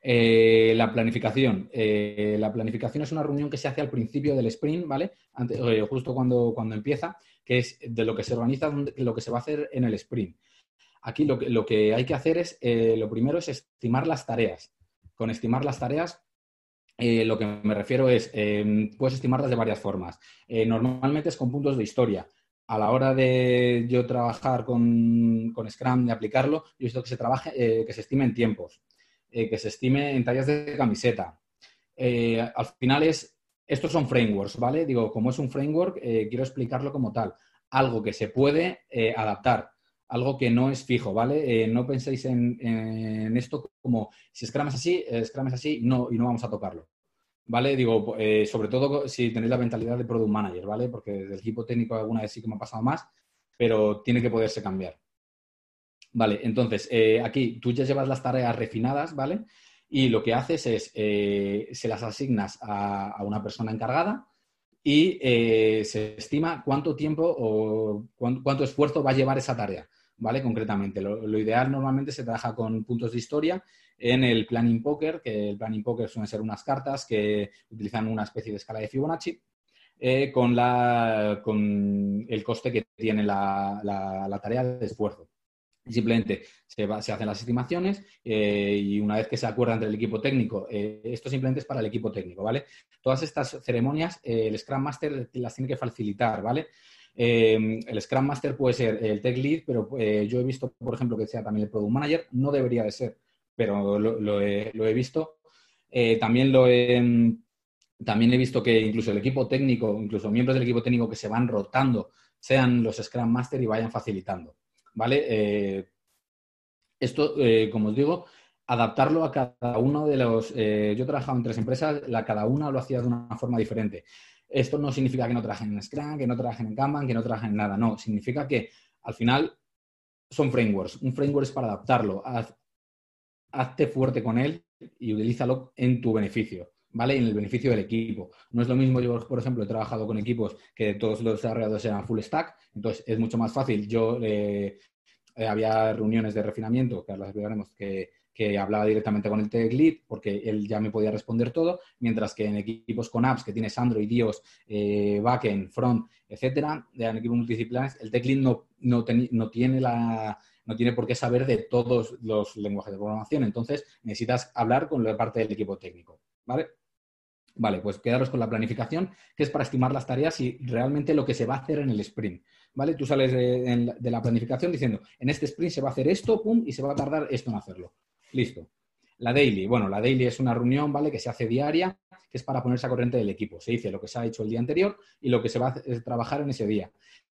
Eh, la planificación. Eh, la planificación es una reunión que se hace al principio del sprint, ¿vale? Eh, justo cuando, cuando empieza, que es de lo que se organiza, lo que se va a hacer en el sprint. Aquí lo que, lo que hay que hacer es, lo primero es estimar las tareas. Con estimar las tareas, lo que me refiero es, puedes estimarlas de varias formas. normalmente es con puntos de historia a la hora de yo trabajar con, con Scrum, de aplicarlo, yo he visto que se, trabaje, que se estime en tiempos. Eh, que se estime en tallas de camiseta. Eh, al final es, estos son frameworks, ¿vale? Digo, como es un framework, eh, quiero explicarlo como tal. Algo que se puede adaptar, algo que no es fijo, ¿vale? no penséis en, esto como si Scrum así, Scrum es así, no, y no vamos a tocarlo. ¿Vale? Digo, sobre todo si tenéis la mentalidad de Product Manager, ¿vale? Porque del equipo técnico alguna vez sí que me ha pasado más, pero tiene que poderse cambiar. Vale, entonces, eh, aquí tú ya llevas las tareas refinadas, ¿vale? Y lo que haces es, eh, se las asignas a, una persona encargada y eh, se estima cuánto tiempo o cuánto, esfuerzo va a llevar esa tarea, ¿vale? Concretamente. Lo, ideal normalmente se trabaja con puntos de historia en el planning poker, que el planning poker suelen ser unas cartas que utilizan una especie de escala de Fibonacci. con, la, con el coste que tiene la tarea de esfuerzo. Simplemente se, hacen las estimaciones eh, y una vez que se acuerda entre el equipo técnico, eh, esto simplemente es para el equipo técnico, ¿vale? Todas estas ceremonias eh, el Scrum Master las tiene que facilitar, ¿vale? El Scrum Master puede ser el Tech Lead, pero yo he visto, por ejemplo, que sea también el Product Manager, no debería de ser, pero lo, he, visto. también lo he, visto que incluso el equipo técnico, incluso miembros del equipo técnico que se van rotando, sean los Scrum Master y vayan facilitando. ¿vale? Eh, esto, eh, como os digo, adaptarlo a cada uno de los... Eh, yo he trabajado en tres empresas, la, cada una lo hacía de una forma diferente. Esto no significa que no trabajen en Scrum, que no trabajen en Kanban, que no trabajen en nada. No, significa que al final son frameworks. Un framework es para adaptarlo. hazte fuerte con él y utilízalo en tu beneficio. ¿vale? En el beneficio del equipo. No es lo mismo, yo, por ejemplo, he trabajado con equipos que todos los desarrolladores eran full stack, entonces es mucho más fácil. Yo eh, eh, había reuniones de refinamiento, que ahora las explicaremos, que, que hablaba directamente con el tech lead porque él ya me podía responder todo, mientras que en equipos con apps que tienes Android, iOS, eh, backend, front, etcétera, en equipos multidisciplinares, el tech lead no, no, no tiene la no tiene por qué saber de todos los lenguajes de programación. Entonces, necesitas hablar con la parte del equipo técnico. ¿Vale? Vale, pues quedaros con la planificación, que es para estimar las tareas y realmente lo que se va a hacer en el sprint. ¿Vale? Tú sales de, la planificación diciendo, en este sprint se va a hacer esto, pum, y se va a tardar esto en hacerlo. Listo. La daily, bueno, la daily es una reunión, ¿vale? Que se hace diaria, que es para ponerse a corriente del equipo. Se dice lo que se ha hecho el día anterior y lo que se va a trabajar en ese día.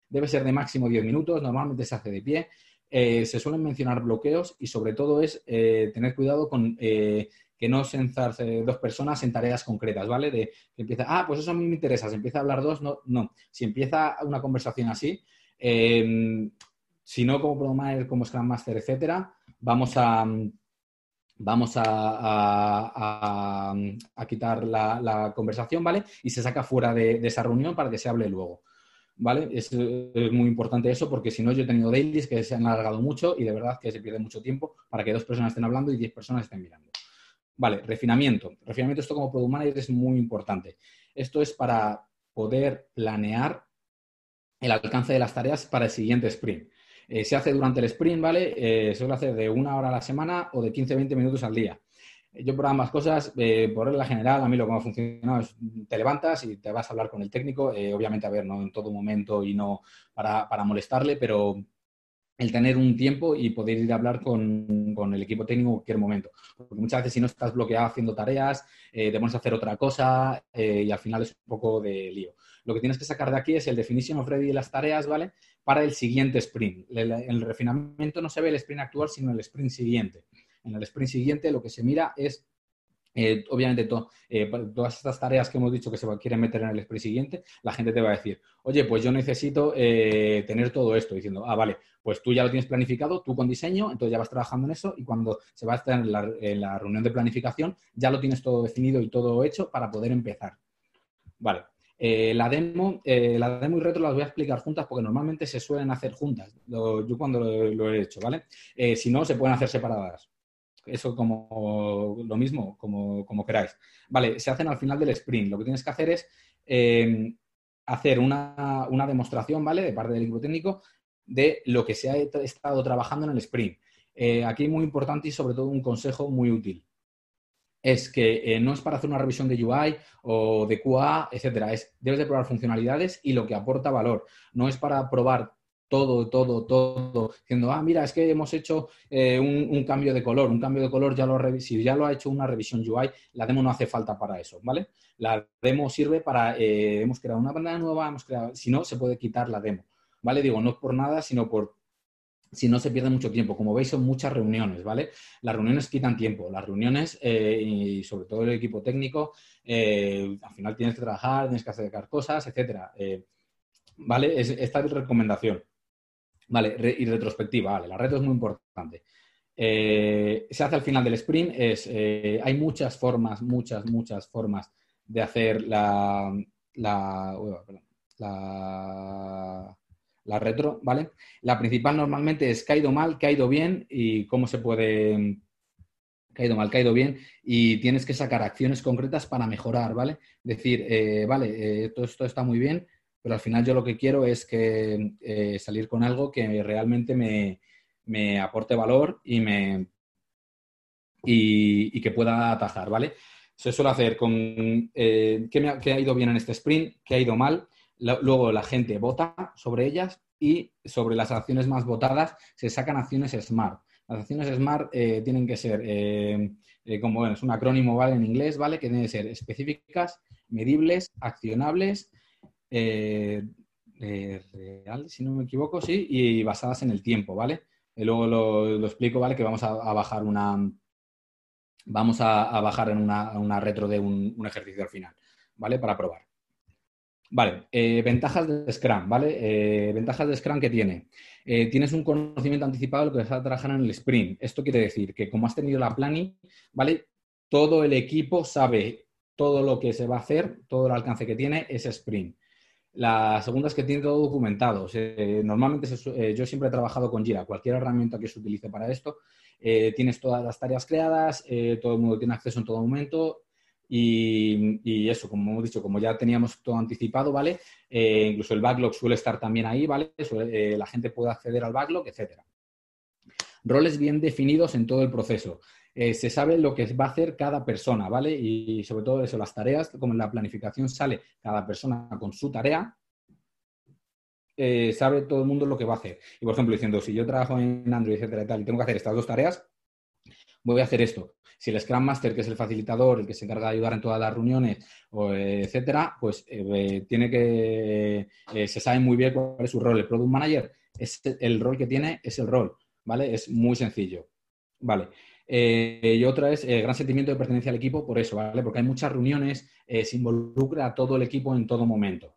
Debe ser de máximo 10 minutos, normalmente se hace de pie. Eh, se suelen mencionar bloqueos y sobre todo es eh, tener cuidado con eh, que no senzarse dos personas en tareas concretas, ¿vale? De que empieza, ah, pues eso a mí me interesa, se empieza a hablar dos, no, no. Si empieza una conversación así, si no como Product como Scrum Master, etcétera, vamos a vamos a, quitar la, conversación, ¿vale? Y se saca fuera de, esa reunión para que se hable luego. ¿Vale? Es, es, muy importante eso porque si no, yo he tenido dailies que se han alargado mucho y de verdad que se pierde mucho tiempo para que dos personas estén hablando y diez personas estén mirando. Vale, refinamiento. Refinamiento, esto como Product Manager es muy importante. Esto es para poder planear el alcance de las tareas para el siguiente sprint. Eh, se hace durante el sprint, ¿vale? Eh, suele hacer de una hora a la semana o de 15-20 minutos al día. Yo por ambas cosas, eh, por regla general, a mí lo que me ha funcionado es te levantas y te vas a hablar con el técnico, obviamente, a ver, no en todo momento y no para, para molestarle, pero el tener un tiempo y poder ir a hablar con, el equipo técnico en cualquier momento. Porque muchas veces si no estás bloqueado haciendo tareas, eh, hacer otra cosa eh, y al final es un poco de lío. Lo que tienes que sacar de aquí es el definition of ready de las tareas, ¿vale? Para el siguiente sprint. En el refinamiento no se ve el sprint actual, sino el sprint siguiente. En el sprint siguiente lo que se mira es eh, obviamente, eh, todas estas tareas que hemos dicho que se quieren meter en el sprint siguiente, la gente te va a decir, oye, pues yo necesito eh, tener todo esto, diciendo, ah, vale, pues tú ya lo tienes planificado, tú con diseño, entonces ya vas trabajando en eso y cuando se va a estar en la, reunión de planificación, ya lo tienes todo definido y todo hecho para poder empezar. Vale. La, demo, la demo y retro las voy a explicar juntas porque normalmente se suelen hacer juntas. yo cuando lo, he hecho, ¿vale? si no, se pueden hacer separadas eso como lo mismo, como, como, queráis. Vale, se hacen al final del sprint. Lo que tienes que hacer es eh, hacer una, demostración, ¿vale? De parte del equipo técnico de lo que se ha estado trabajando en el sprint. Eh, aquí muy importante y sobre todo un consejo muy útil. Es que eh, no es para hacer una revisión de UI o de QA, etcétera. Es, debes de probar funcionalidades y lo que aporta valor. No es para probar todo, todo, todo, diciendo, ah, mira, es que hemos hecho eh, un, cambio de color, un cambio de color ya lo si ya lo ha hecho una revisión UI, la demo no hace falta para eso, ¿vale? La demo sirve para, eh, hemos creado una pantalla nueva, hemos creado, si no, se puede quitar la demo, ¿vale? Digo, no por nada, sino por si no se pierde mucho tiempo. Como veis, son muchas reuniones, ¿vale? Las reuniones quitan tiempo. Las reuniones, eh, y sobre todo el equipo técnico, al final tienes que trabajar, tienes que hacer cosas, etcétera. ¿Vale? Es, esta es recomendación. Vale, y retrospectiva, vale, la reto es muy importante. Eh, se hace al final del sprint, es, eh, hay muchas formas, muchas, muchas formas de hacer la, la, retro, ¿vale? La principal normalmente es caído mal, caído bien y cómo se puede caído mal, caído bien, y tienes que sacar acciones concretas para mejorar, ¿vale? Decir, eh, vale, todo esto está muy bien, pero al final yo lo que quiero es que eh, salir con algo que realmente me, aporte valor y, me, y, que pueda atajar, ¿vale? Se suele hacer con eh, ¿qué, ha, ido bien en este sprint, qué ha ido mal, luego la gente vota sobre ellas y sobre las acciones más votadas se sacan acciones SMART. Las acciones SMART eh, tienen que ser, como bueno, es un acrónimo ¿vale? en inglés, ¿vale? Que tienen que ser específicas, medibles, accionables eh, eh, real, si no me equivoco, sí, y basadas en el tiempo, ¿vale? Y luego lo, explico, ¿vale? Que vamos a, bajar una. Vamos a, bajar en una, retro de un, ejercicio al final, ¿vale? Para probar. Vale, eh, ventajas de Scrum, ¿vale? ventajas de Scrum que tiene. tienes un conocimiento anticipado de lo que vas a trabajar en el sprint. Esto quiere decir que como has tenido la planning, ¿vale? Todo el equipo sabe todo lo que se va a hacer, todo el alcance que tiene ese sprint. La segunda es que tiene todo documentado. normalmente eh, yo siempre he trabajado con Jira, cualquier herramienta que se utilice para esto. Eh, tienes todas las tareas creadas, eh, todo el mundo tiene acceso en todo momento y, eso, como hemos dicho, como ya teníamos todo anticipado, ¿vale? incluso el backlog suele estar también ahí, ¿vale? la gente puede acceder al backlog, etcétera. Roles bien definidos en todo el proceso. Eh, se sabe lo que va a hacer cada persona, ¿vale? Y sobre todo eso, las tareas, como en la planificación sale cada persona con su tarea, eh, sabe todo el mundo lo que va a hacer. Y por ejemplo, diciendo, si yo trabajo en Android, etcétera, y tal, y tengo que hacer estas dos tareas, voy a hacer esto. Si el Scrum Master, que es el facilitador, el que se encarga de ayudar en todas las reuniones, o, etcétera, pues eh, tiene que, se sabe muy bien cuál es su rol. El Product Manager, es el rol que tiene es el rol, ¿vale? Es muy sencillo, ¿vale? Eh, y otra es el gran sentimiento de pertenencia al equipo por eso, ¿vale? Porque hay muchas reuniones, eh, se involucra a todo el equipo en todo momento.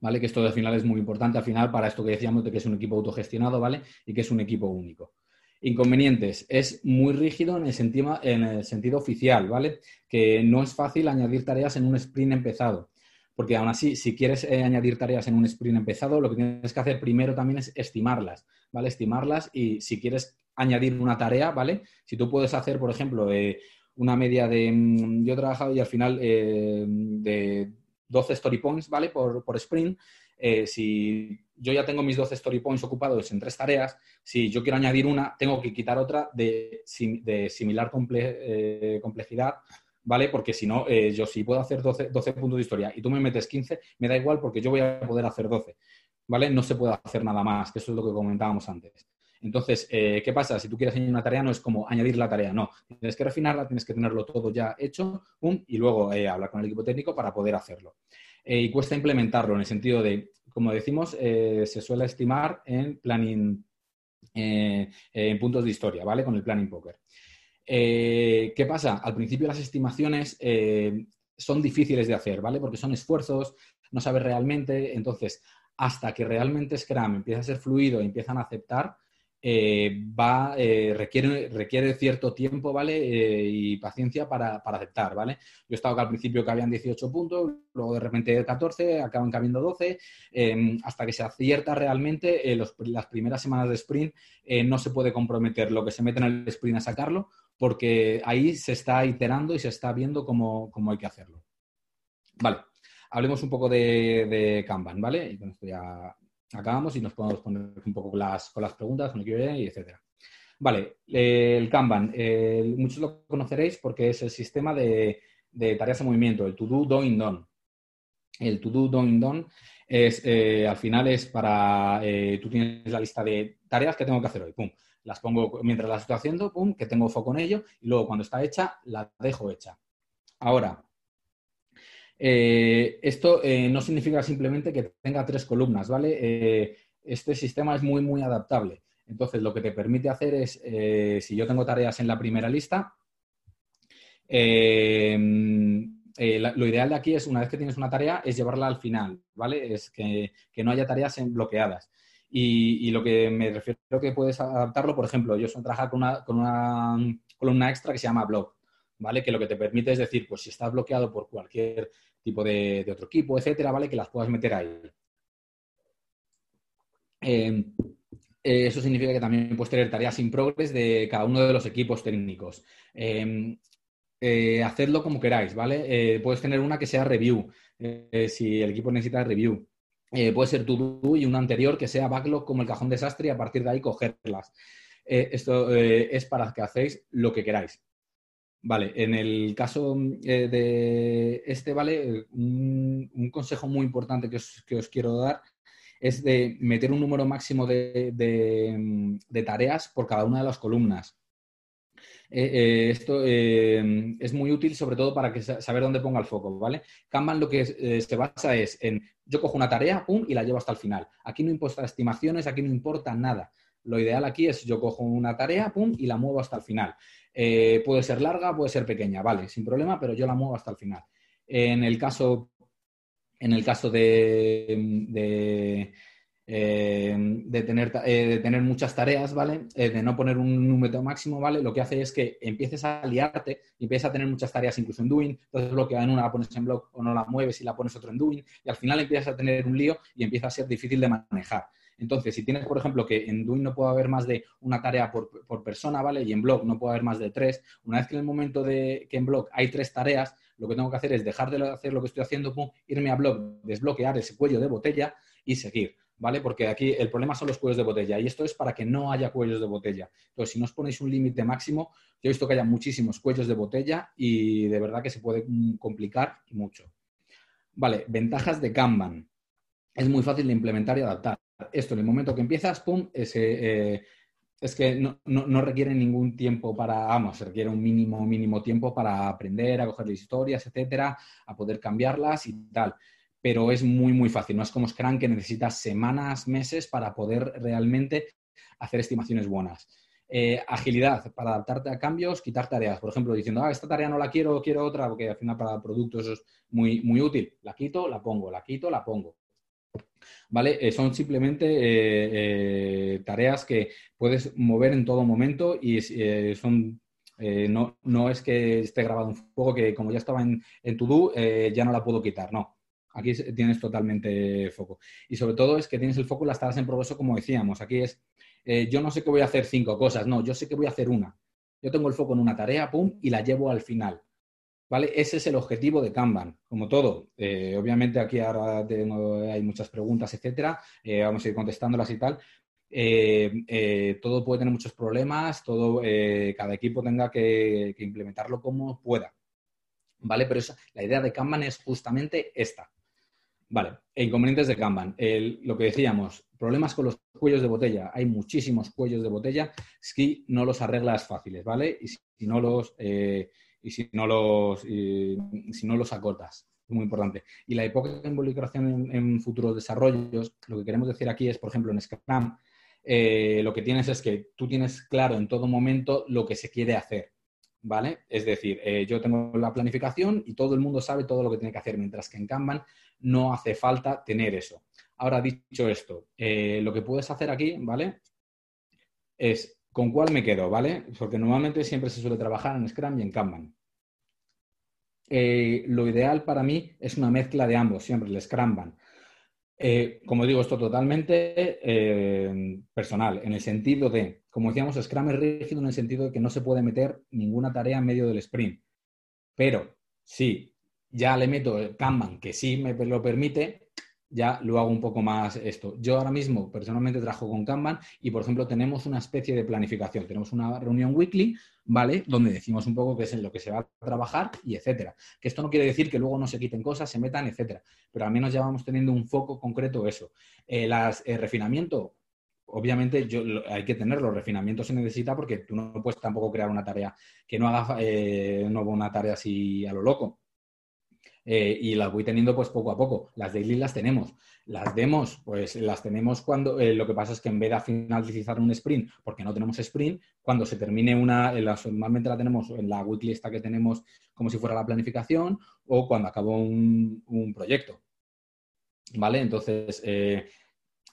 ¿Vale? Que esto al final es muy importante al final para esto que decíamos de que es un equipo autogestionado, ¿vale? Y que es un equipo único. Inconvenientes. Es muy rígido en el, sentido, oficial, ¿vale? Que no es fácil añadir tareas en un sprint empezado. Porque aún así, si quieres eh, añadir tareas en un sprint empezado, lo que tienes que hacer primero también es estimarlas, ¿vale? Estimarlas y si quieres añadir una tarea, ¿vale? Si tú puedes hacer, por ejemplo, una media de... Mm, yo he trabajado y al final eh, de 12 story points, ¿vale? Por, sprint. Eh, si yo ya tengo mis 12 story points ocupados en tres tareas, si yo quiero añadir una, tengo que quitar otra de, similar eh, complejidad, ¿vale? Porque si no, yo si puedo hacer 12, 12, puntos de historia y tú me metes 15, me da igual porque yo voy a poder hacer 12. ¿vale? No se puede hacer nada más, que eso es lo que comentábamos antes. Entonces, eh, ¿qué pasa? Si tú quieres añadir una tarea, no es como añadir la tarea, no. Tienes que refinarla, tienes que tenerlo todo ya hecho y luego eh, hablar con el equipo técnico para poder hacerlo. Eh, y cuesta implementarlo en el sentido de, como decimos, se suele estimar en planning, en puntos de historia, ¿vale? Con el planning poker. ¿Qué pasa? Al principio las estimaciones son difíciles de hacer, ¿vale? Porque son esfuerzos, no sabes realmente, entonces hasta que realmente Scrum empieza a ser fluido y empiezan a aceptar, eh, va, eh, requiere, requiere cierto tiempo, ¿vale? Eh, y paciencia para, aceptar, ¿vale? Yo he estado que al principio que habían 18 puntos, luego de repente 14, acaban cabiendo 12, em, hasta que se acierta realmente las primeras semanas de sprint, no se puede comprometer lo que se mete en el sprint a sacarlo, porque ahí se está iterando y se está viendo cómo, cómo hay que hacerlo. Vale, hablemos un poco de, de Kanban, ¿vale? Y con esto ya acabamos y nos podemos poner un poco con las, preguntas, con el QA etcétera. Vale, el Kanban. muchos lo conoceréis porque es el sistema de, tareas en movimiento, el to-do, doing, done. El to-do, doing, done es, eh, al final es para, eh, tú tienes la lista de tareas que tengo que hacer hoy, pum, las pongo mientras las estoy haciendo, pum, que tengo foco en ello, y luego cuando está hecha, la dejo hecha. Ahora, eh, esto eh, no significa simplemente que tenga tres columnas, ¿vale? Eh, este sistema es muy, muy adaptable. Entonces, lo que te permite hacer es, si yo tengo tareas en la primera lista, lo ideal de aquí es, una vez que tienes una tarea, es llevarla al final, ¿vale? Es que, no haya tareas bloqueadas. Y, lo que me refiero que puedes adaptarlo, por ejemplo, yo soy trabajar con una, con una columna extra que se llama blog, ¿vale? Que lo que te permite es decir, pues si está bloqueado por cualquier tipo de, otro equipo, etcétera, ¿vale? Que las puedas meter ahí. Em, eh, eso significa que también puedes tener tareas in progress de cada uno de los equipos técnicos. Eh, eh, hacedlo como queráis, ¿vale? puedes tener una que sea review, si el equipo necesita review. puede ser to-do y una anterior que sea backlog como el cajón desastre y a partir de ahí cogerlas. esto es para que hacéis lo que queráis. Vale, en el caso eh, de este, ¿vale? Un, consejo muy importante que os, quiero dar es de meter un número máximo de, tareas por cada una de las columnas. Eh, eh, esto es muy útil sobre todo para que saber dónde ponga el foco, ¿vale? Kanban lo que se basa es en yo cojo una tarea, pum, y la llevo hasta el final. Aquí no importa estimaciones, aquí no importa nada. Lo ideal aquí es yo cojo una tarea, pum, y la muevo hasta el final. Eh, puede ser larga, puede ser pequeña, vale, sin problema, pero yo la muevo hasta el final. En el caso, en el caso de, de, eh, tener, eh, de tener, muchas tareas, ¿vale? de no poner un número máximo, ¿vale? Lo que hace es que empieces a liarte y empiezas a tener muchas tareas incluso en Doing, entonces lo que en una la pones en blog o no la mueves y la pones otro en Doing y al final empiezas a tener un lío y empieza a ser difícil de manejar. Entonces, si tienes, por ejemplo, que en Doing no puede haber más de una tarea por, persona, ¿vale? Y en Blog no puede haber más de tres, una vez que en el momento de que en Blog hay tres tareas, lo que tengo que hacer es dejar de hacer lo que estoy haciendo, irme a Blog, desbloquear ese cuello de botella y seguir. ¿Vale? Porque aquí el problema son los cuellos de botella y esto es para que no haya cuellos de botella. Entonces, si no os ponéis un límite máximo, yo he visto que haya muchísimos cuellos de botella y de verdad que se puede mm, complicar mucho. Vale, ventajas de Kanban. Es muy fácil de implementar y adaptar esto en el momento que empiezas, pum, eh, es que no, requiere ningún tiempo para, vamos, requiere un mínimo, mínimo tiempo para aprender, a coger historias, etcétera, a poder cambiarlas y tal. Pero es muy, muy fácil. No es como Scrum que necesitas semanas, meses para poder realmente hacer estimaciones buenas. Eh, agilidad para adaptarte a cambios, quitar tareas. Por ejemplo, diciendo, ah, esta tarea no la quiero, quiero otra, porque al final para productos es muy, muy útil. La quito, la pongo, la quito, la pongo. ¿Vale? Eh, son simplemente eh, eh, tareas que puedes mover en todo momento y son no, no, es que esté grabado un fuego que como ya estaba en, en ya no la puedo quitar, no. Aquí tienes totalmente foco. Y sobre todo es que tienes el foco y las tareas en progreso, como decíamos. Aquí es, yo no sé que voy a hacer cinco cosas, no, yo sé que voy a hacer una. Yo tengo el foco en una tarea, pum, y la llevo al final. ¿Vale? Ese es el objetivo de Kanban, como todo. Eh, obviamente aquí ahora hay muchas preguntas, etcétera. Eh, vamos a ir contestándolas y tal. Eh, todo puede tener muchos problemas, todo, cada equipo tenga que, implementarlo como pueda. ¿Vale? Pero la idea de Kanban es justamente esta. Vale, e inconvenientes de Kanban. lo que decíamos, problemas con los cuellos de botella. Hay muchísimos cuellos de botella si no los arreglas fáciles, ¿vale? Y si no los, y si no los, si no los acortas. Es muy importante. Y la época de involucración en, futuros desarrollos, lo que queremos decir aquí es, por ejemplo, en Scrum, eh, lo que tienes es que tú tienes claro en todo momento lo que se quiere hacer. ¿vale? Es decir, eh, yo tengo la planificación y todo el mundo sabe todo lo que tiene que hacer, mientras que en Kanban no hace falta tener eso. Ahora, dicho esto, eh, lo que puedes hacer aquí, ¿vale? Es con cuál me quedo, ¿vale? Porque normalmente siempre se suele trabajar en Scrum y en Kanban. Eh, lo ideal para mí es una mezcla de ambos, siempre el Scrumban. Eh, como digo, esto totalmente eh, personal, en el sentido de, como decíamos, Scrum es rígido en el sentido de que no se puede meter ninguna tarea en medio del sprint. Pero si ya le meto el Kanban, que sí me lo permite, ya lo hago un poco más esto. Yo ahora mismo personalmente trabajo con Kanban y, por ejemplo, tenemos una especie de planificación. Tenemos una reunión weekly, ¿vale? Donde decimos un poco qué es en lo que se va a trabajar y etcétera. Que esto no quiere decir que luego no se quiten cosas, se metan, etcétera. Pero al menos ya vamos teniendo un foco concreto eso. Eh, las, eh, refinamiento, obviamente yo, hay que tenerlo. Refinamiento se necesita porque tú no puedes tampoco crear una tarea que no haga eh, no una tarea así a lo loco. Eh, y las voy teniendo pues poco a poco. Las daily las tenemos. Las demos, pues las tenemos cuando, eh, lo que pasa es que en vez de finalizar un sprint, porque no tenemos sprint, cuando se termine una, normalmente la tenemos en la weekly esta que tenemos como si fuera la planificación o cuando acabó un, proyecto. ¿Vale? Entonces, eh,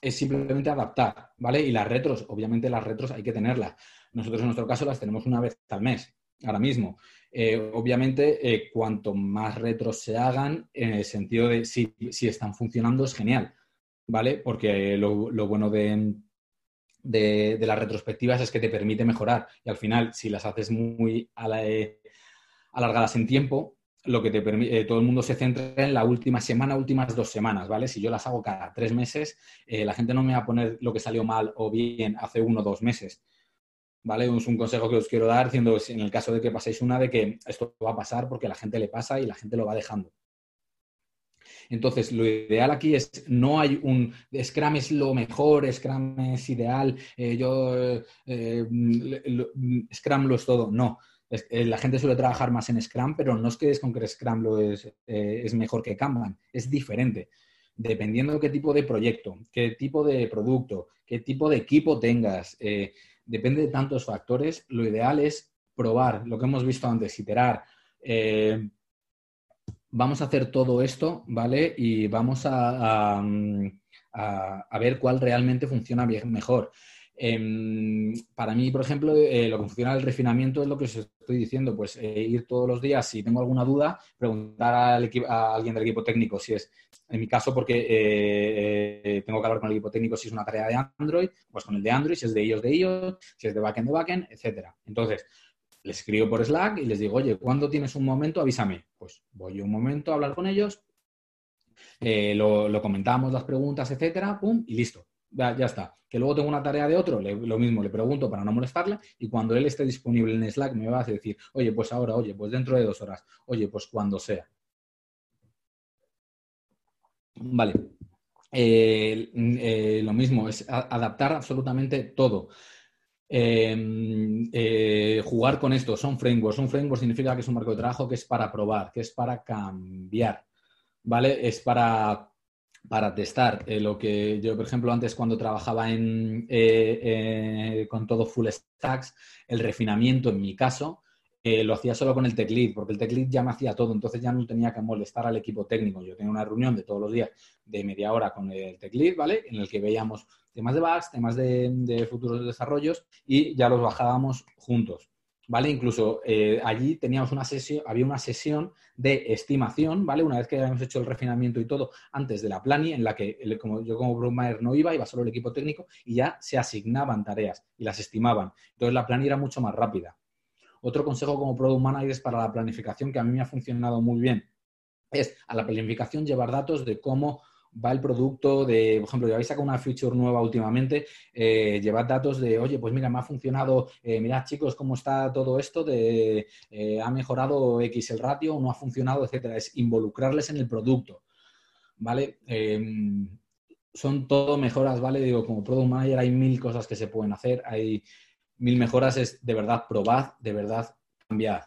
es simplemente adaptar, ¿vale? Y las retros, obviamente las retros hay que tenerlas. Nosotros en nuestro caso las tenemos una vez al mes, ahora mismo. Eh, obviamente, eh, cuanto más retros se hagan, en el sentido de si, están funcionando, es genial, ¿vale? Porque lo, bueno de, las retrospectivas es que te permite mejorar y al final, si las haces muy eh, alargadas en tiempo, lo que te permite, todo el mundo se centra en la última semana, últimas dos semanas, ¿vale? Si yo las hago cada tres meses, la gente no me va a poner lo que salió mal o bien hace uno o dos meses ¿vale? Es un consejo que os quiero dar, diciendo, en el caso de que paséis una, de que esto va a pasar porque la gente le pasa y la gente lo va dejando. Entonces, lo ideal aquí es, no hay un, Scrum es lo mejor, Scrum es ideal, eh, yo, eh, Scrum lo es todo. No, eh, la gente suele trabajar más en Scrum, pero no es que es con que Scrum lo es, es mejor que Kanban, es diferente. Dependiendo de qué tipo de proyecto, qué tipo de producto, qué tipo de equipo tengas, depende de tantos factores. Lo ideal es probar lo que hemos visto antes, iterar. Eh, vamos a hacer todo esto, ¿vale? Y vamos a, a, ver cuál realmente funciona mejor. Em, para mí, por ejemplo, eh, lo que funciona el refinamiento es lo que os estoy diciendo, pues eh, ir todos los días, si tengo alguna duda, preguntar a alguien del equipo técnico si es, en mi caso, porque eh, tengo que hablar con el equipo técnico si es una tarea de Android, pues con el de Android, si es de iOS de iOS, si es de backend de backend, etcétera. Entonces, les escribo por Slack y les digo, oye, ¿cuándo tienes un momento? Avísame. Pues voy un momento a hablar con ellos, lo, lo comentamos, las preguntas, etcétera, pum, y listo ya, está. Que luego tengo una tarea de otro, lo mismo, le pregunto para no molestarle y cuando él esté disponible en Slack me va a decir, oye, pues ahora, oye, pues dentro de dos horas, oye, pues cuando sea. Vale. Eh, eh, lo mismo, es adaptar absolutamente todo. Em, eh, jugar con esto, son frameworks. Un framework significa que es un marco de trabajo que es para probar, que es para cambiar, ¿vale? Es para para testar eh, lo que yo, por ejemplo, antes cuando trabajaba en, eh, eh, con todo full stacks, el refinamiento en mi caso, lo hacía solo con el tech lead, porque el tech lead ya me hacía todo, entonces ya no tenía que molestar al equipo técnico. Yo tenía una reunión de todos los días de media hora con el tech lead, ¿vale? En el que veíamos temas de bugs, temas de futuros desarrollos y ya los bajábamos juntos. ¿Vale? Incluso eh, allí teníamos una sesión, había una sesión de estimación, ¿vale? Una vez que habíamos hecho el refinamiento y todo, antes de la plani, en la que como, yo como programmer no iba, iba solo el equipo técnico y ya se asignaban tareas y las estimaban. Entonces la plani era mucho más rápida. Otro consejo como Product Manager es para la planificación que a mí me ha funcionado muy bien. Es a la planificación llevar datos de cómo va el producto de, por ejemplo, habéis sacado una feature nueva últimamente, eh, llevad datos de, oye, pues mira, me ha funcionado, eh, mirad chicos cómo está todo esto, de, eh, ha mejorado X el ratio, no ha funcionado, etcétera. Es involucrarles en el producto. ¿vale? Em, son todo mejoras, ¿vale? Digo, como Product Manager hay mil cosas que se pueden hacer, hay mil mejoras, es de verdad probad, de verdad cambiad,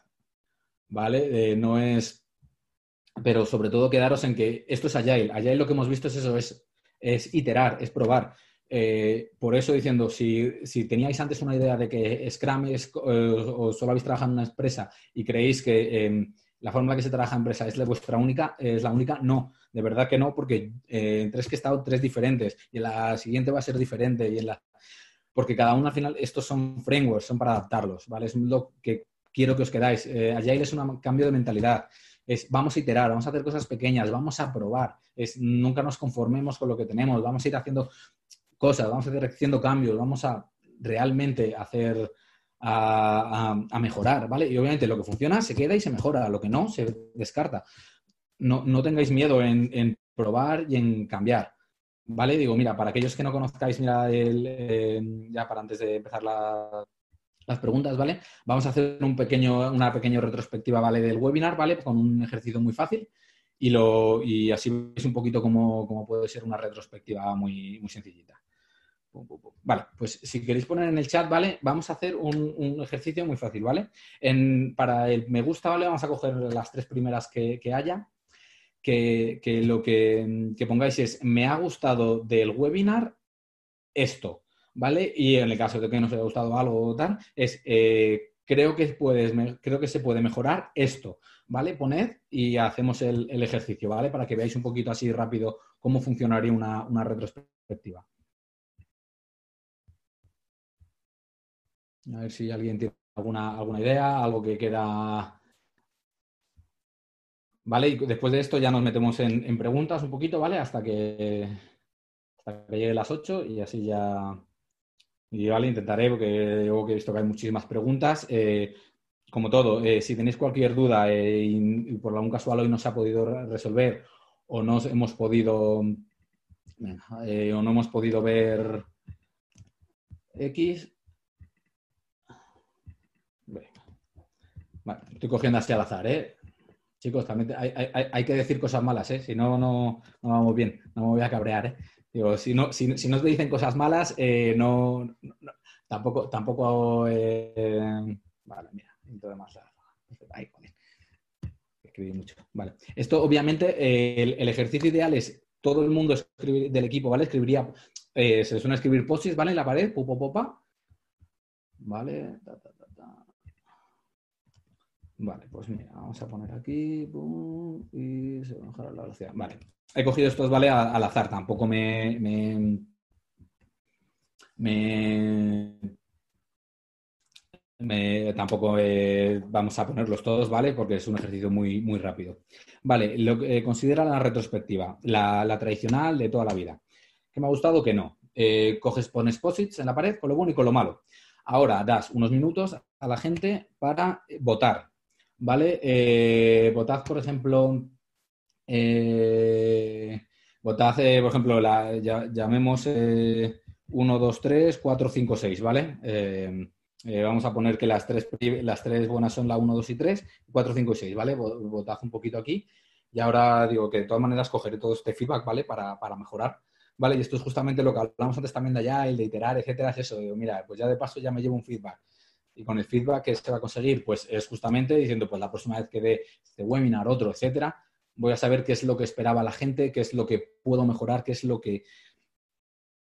¿vale? no es... Pero sobre todo quedaros en que esto es Agile. Agile lo que hemos visto es eso, es, es iterar, es probar. Eh, por eso diciendo, si, teníais antes una idea de que Scrum es, eh, o solo habéis trabajado en una empresa y creéis que em, la forma en que se trabaja en empresa es la vuestra única, es la única, no, de verdad que no, porque eh, en tres que he estado, tres diferentes, y en la siguiente va a ser diferente, y en la... porque cada uno al final, estos son frameworks, son para adaptarlos, ¿vale? Es lo que quiero que os quedáis. Agile es un cambio de mentalidad, es vamos a iterar, vamos a hacer cosas pequeñas, vamos a probar, es nunca nos conformemos con lo que tenemos, vamos a ir haciendo cosas, vamos a ir haciendo cambios, vamos a realmente hacer, a, mejorar, ¿vale? Y obviamente lo que funciona se queda y se mejora, lo que no se descarta. No, no tengáis miedo en, probar y en cambiar, ¿vale? Digo, mira, para aquellos que no conozcáis, mira, el, ya para antes de empezar las preguntas, ¿vale? Vamos a hacer un pequeño, una pequeña retrospectiva, ¿vale? Del webinar, ¿vale? Con un ejercicio muy fácil y, lo, y así veis un poquito cómo, cómo puede ser una retrospectiva muy, muy sencillita. Vale, pues si queréis poner en el chat, ¿vale? Vamos a hacer un, ejercicio muy fácil, ¿vale? para el me gusta, ¿vale? Vamos a coger las tres primeras que, haya. Que, lo que, pongáis es me ha gustado del webinar esto, ¿vale? Y en el caso de que no os haya gustado algo o tal, es eh, creo, que puedes, creo que se puede mejorar esto, ¿vale? Poned y hacemos el, ejercicio, ¿vale? Para que veáis un poquito así rápido cómo funcionaría una retrospectiva. A ver si alguien tiene alguna, alguna idea, algo que queda. Vale, y después de esto ya nos metemos en, preguntas un poquito, ¿vale? Hasta que, hasta que llegue las 8 y así ya. Y vale, intentaré, porque yo que he visto que hay muchísimas preguntas. Eh, como todo, eh, si tenéis cualquier duda eh, y, por algún casual hoy no se ha podido resolver o no hemos podido o no hemos podido ver X, estoy cogiendo así al azar, ¿eh? Chicos, también hay, que decir cosas malas, ¿eh? Si no, no, vamos bien, no me voy a cabrear, ¿eh? Digo, si no, si, si nos dicen cosas malas, eh, no, tampoco, tampoco, eh, vale, mira, todo más ahí, Escribí mucho, vale. Esto, obviamente, el, ejercicio ideal es todo el mundo del equipo, ¿vale? Escribiría, se suele escribir posis, ¿vale? En la pared, popa, ¿vale? Vale, pues mira, vamos a poner aquí y se va a mejorar la velocidad. Vale, he cogido estos, ¿vale? Al azar, tampoco me, tampoco eh, vamos a ponerlos todos, ¿vale? Porque es un ejercicio muy, muy rápido. Vale, lo que eh, considera la retrospectiva, la, tradicional de toda la vida. ¿Qué me ha gustado? Que no. Eh, coges, pones posits en la pared con lo bueno y con lo malo. Ahora das unos minutos a la gente para votar. ¿vale? Votad, por ejemplo, eh, votad, eh, por ejemplo, la, llamemos 1, 2, 3, 4, 5, 6, ¿vale? vamos a poner que las tres, las tres buenas son la 1, 2 y 3, 4, 5 y 6, ¿vale? Votad un poquito aquí. Y ahora digo que de todas maneras cogeré todo este feedback, ¿vale? Para, mejorar. ¿Vale? Y esto es justamente lo que hablamos antes también de allá, el de iterar, etcétera, es eso. Digo, mira, pues ya de paso ya me llevo un feedback y con el feedback que se va a conseguir, pues es justamente diciendo, pues la próxima vez que dé este webinar, otro, etcétera, voy a saber qué es lo que esperaba la gente, qué es lo que puedo mejorar, qué es lo que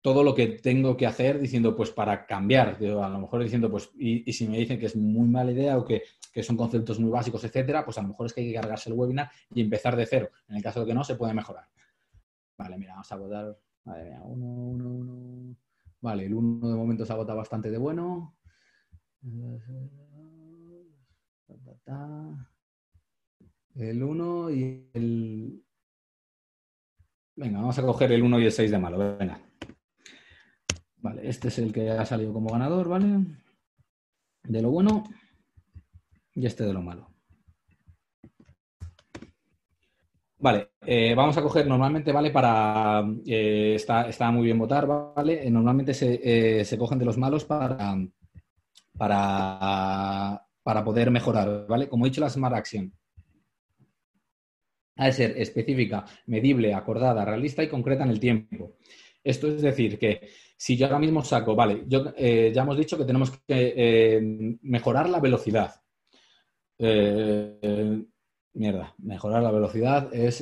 todo lo que tengo que hacer diciendo, pues para cambiar, a lo mejor diciendo, pues, y, si me dicen que es muy mala idea o que, son conceptos muy básicos, etcétera, pues a lo mejor es que hay que cargarse el webinar y empezar de cero. En el caso de que no, se puede mejorar. Vale, mira, vamos a votar. Vale, mira, uno, uno, uno. Vale, el uno de momento se ha bastante de bueno. El 1 y el... Venga, vamos a coger el 1 y el 6 de malo. Vale, este es el que ha salido como ganador, ¿vale? De lo bueno y este de lo malo. Vale, eh, vamos a coger normalmente, ¿vale? Para. Eh, está, está, muy bien votar, ¿vale? normalmente se, eh, se cogen de los malos para para, poder mejorar, ¿vale? Como he dicho, la Smart Action. Ha de ser específica, medible, acordada, realista y concreta en el tiempo. Esto es decir, que si yo ahora mismo saco, vale, yo, eh, ya hemos dicho que tenemos que eh, mejorar la velocidad. Eh, mierda, mejorar la velocidad es,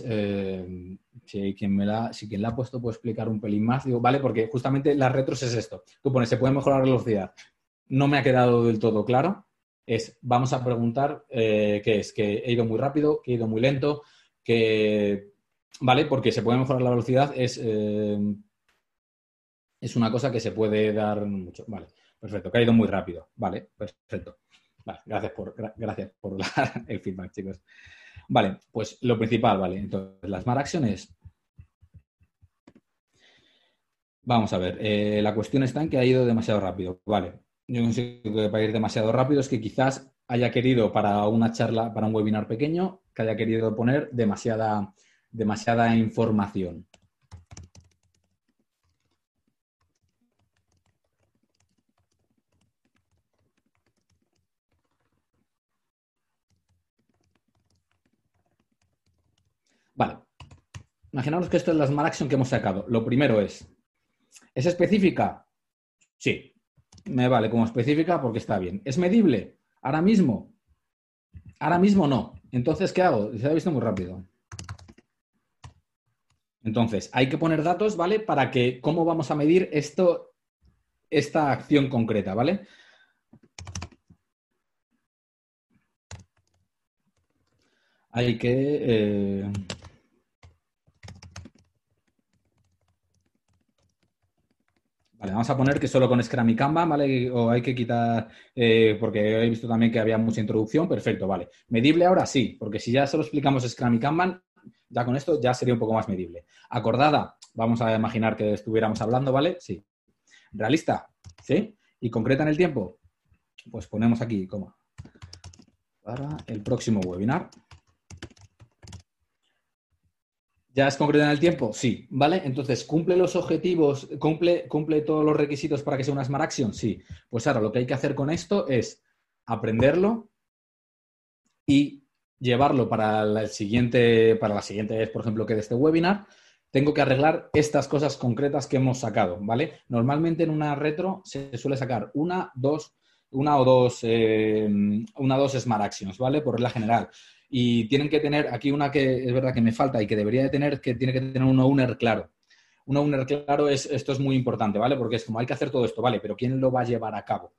si, quien me la, si quien la ha puesto puede explicar un pelín más, digo, vale, porque justamente las retros es esto. Tú pones, se puede mejorar la velocidad. No me ha quedado del todo claro. Es, vamos a preguntar qué es, que he ido muy rápido, que he ido muy lento, que, vale, porque se puede mejorar la velocidad, es es una cosa que se puede dar mucho. Vale, perfecto, que ha ido muy rápido. Vale, perfecto. Gracias por, gracias por [laughs] el feedback, chicos. Vale, pues lo principal, vale. Entonces, las Smart Actions Vamos a ver, eh, la cuestión está en que ha ido demasiado rápido. Vale, yo considero que para ir demasiado rápido es que quizás haya querido para una charla, para un webinar pequeño, que haya querido poner demasiada, demasiada información. Vale. Imaginaos que esto es la Smart Action que hemos sacado. Lo primero es, ¿es específica? Sí, me vale como específica porque está bien. ¿Es medible? Ahora mismo. Ahora mismo no. Entonces, ¿qué hago? Se ha visto muy rápido. Entonces, hay que poner datos, ¿vale? Para que, ¿cómo vamos a medir esto, esta acción concreta, ¿vale? Hay que... Eh, Vale, vamos a poner que solo con Scrum y Kanban, ¿vale? O hay que quitar, eh, porque he visto también que había mucha introducción, perfecto, vale. ¿Medible ahora? Sí, porque si ya solo explicamos Scrum y Kanban, ya con esto ya sería un poco más medible. ¿Acordada? Vamos a imaginar que estuviéramos hablando, ¿vale? Sí. ¿Realista? ¿Sí? ¿Y concreta en el tiempo? Pues ponemos aquí, coma. Para el próximo webinar. ¿Ya es concreto en el tiempo? Sí, ¿vale? Entonces, ¿cumple los objetivos, cumple, cumple todos los requisitos para que sea una Smart Action? Sí. Pues ahora lo que hay que hacer con esto es aprenderlo y llevarlo para el siguiente, para la siguiente vez, por ejemplo, que de este webinar, tengo que arreglar estas cosas concretas que hemos sacado, ¿vale? Normalmente en una retro se suele sacar una, dos, una o dos, eh, una o dos Smart Actions, ¿vale? Por regla general y tienen que tener, aquí una que es verdad que me falta y que debería de tener, que tiene que tener un owner claro. Un owner claro es, esto es muy importante, ¿vale? Porque es como hay que hacer todo esto, ¿vale? Pero ¿quién lo va a llevar a cabo?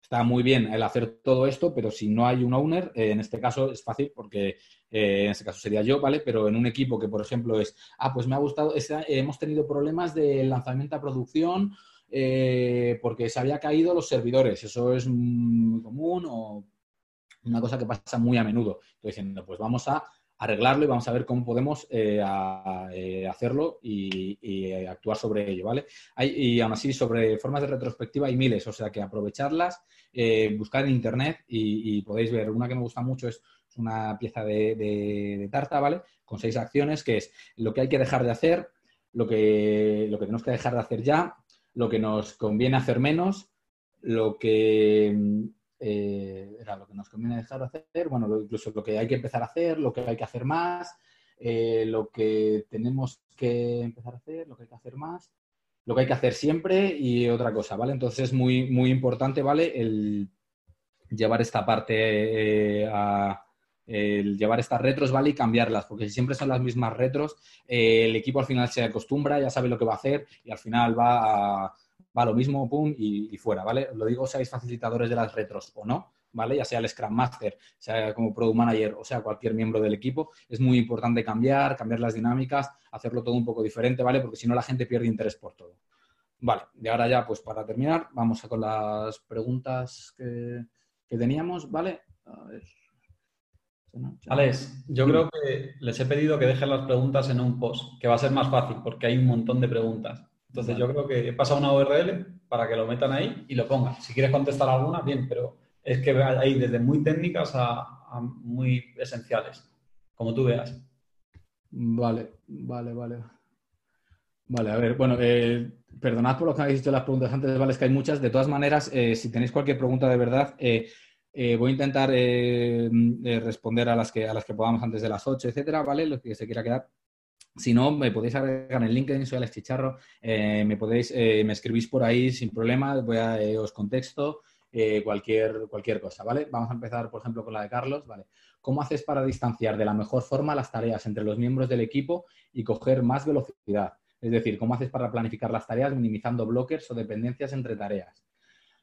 Está muy bien el hacer todo esto, pero si no hay un owner, eh, en este caso es fácil porque eh, en este caso sería yo, ¿vale? Pero en un equipo que, por ejemplo, es, ah, pues me ha gustado, hemos tenido problemas de lanzamiento a producción eh, porque se había caído los servidores. Eso es muy común o una cosa que pasa muy a menudo. Estoy diciendo, pues vamos a arreglarlo y vamos a ver cómo podemos eh, eh, hacerlo y, eh, actuar sobre ello, ¿vale? y aún así, sobre formas de retrospectiva hay miles, o sea que aprovecharlas, buscar en internet y, podéis ver. Una que me gusta mucho es, una pieza de, tarta, ¿vale? Con seis acciones, que es lo que hay que dejar de hacer, lo que, lo que tenemos que dejar de hacer ya, lo que nos conviene hacer menos, lo que eh, era lo que nos conviene dejar de hacer, bueno, incluso lo que hay que empezar a hacer, lo que hay que hacer más, eh, lo que tenemos que empezar a hacer, lo que hay que hacer más, lo que hay que hacer siempre y otra cosa, ¿vale? Entonces es muy, muy importante, ¿vale? El llevar esta parte eh, a llevar estas retros, ¿vale? Y cambiarlas, porque si siempre son las mismas retros, el equipo al final se acostumbra, ya sabe lo que va a hacer y al final va a, va lo mismo, pum, y, fuera, ¿vale? Lo digo, seáis facilitadores de las retros o no, ¿vale? Ya sea el Scrum Master, sea como Product Manager o sea cualquier miembro del equipo, es muy importante cambiar, cambiar las dinámicas, hacerlo todo un poco diferente, ¿vale? Porque si no la gente pierde interés por todo. Vale, y ahora ya, pues para terminar, vamos a con las preguntas que, teníamos, ¿vale? A ver.
Alex, yo creo que les he pedido que dejen las preguntas en un post, que va a ser más fácil porque hay un montón de preguntas. Entonces yo creo que he pasado una URL para que lo metan ahí y lo pongan. Si quieres contestar alguna, bien, pero es que hay desde muy técnicas a, muy esenciales, como tú veas.
Vale, vale, vale. Vale, a ver, bueno, eh, perdonad por lo que habéis dicho las preguntas antes, vale, es que hay muchas. De todas maneras, eh, si tenéis cualquier pregunta de verdad, eh, voy a intentar responder a las, que, a las que podamos antes de las 8, etcétera, ¿vale? Lo que se quiera quedar. Si no, me podéis agregar en LinkedIn, soy Alex Chicharro, me podéis, me escribís por ahí sin problema, voy a, os contexto, cualquier, cualquier cosa, ¿vale? Vamos a empezar, por ejemplo, con la de Carlos, ¿vale? ¿Cómo haces para distanciar de la mejor forma las tareas entre los miembros del equipo y coger más velocidad? Es decir, ¿cómo haces para planificar las tareas minimizando bloques o dependencias entre tareas?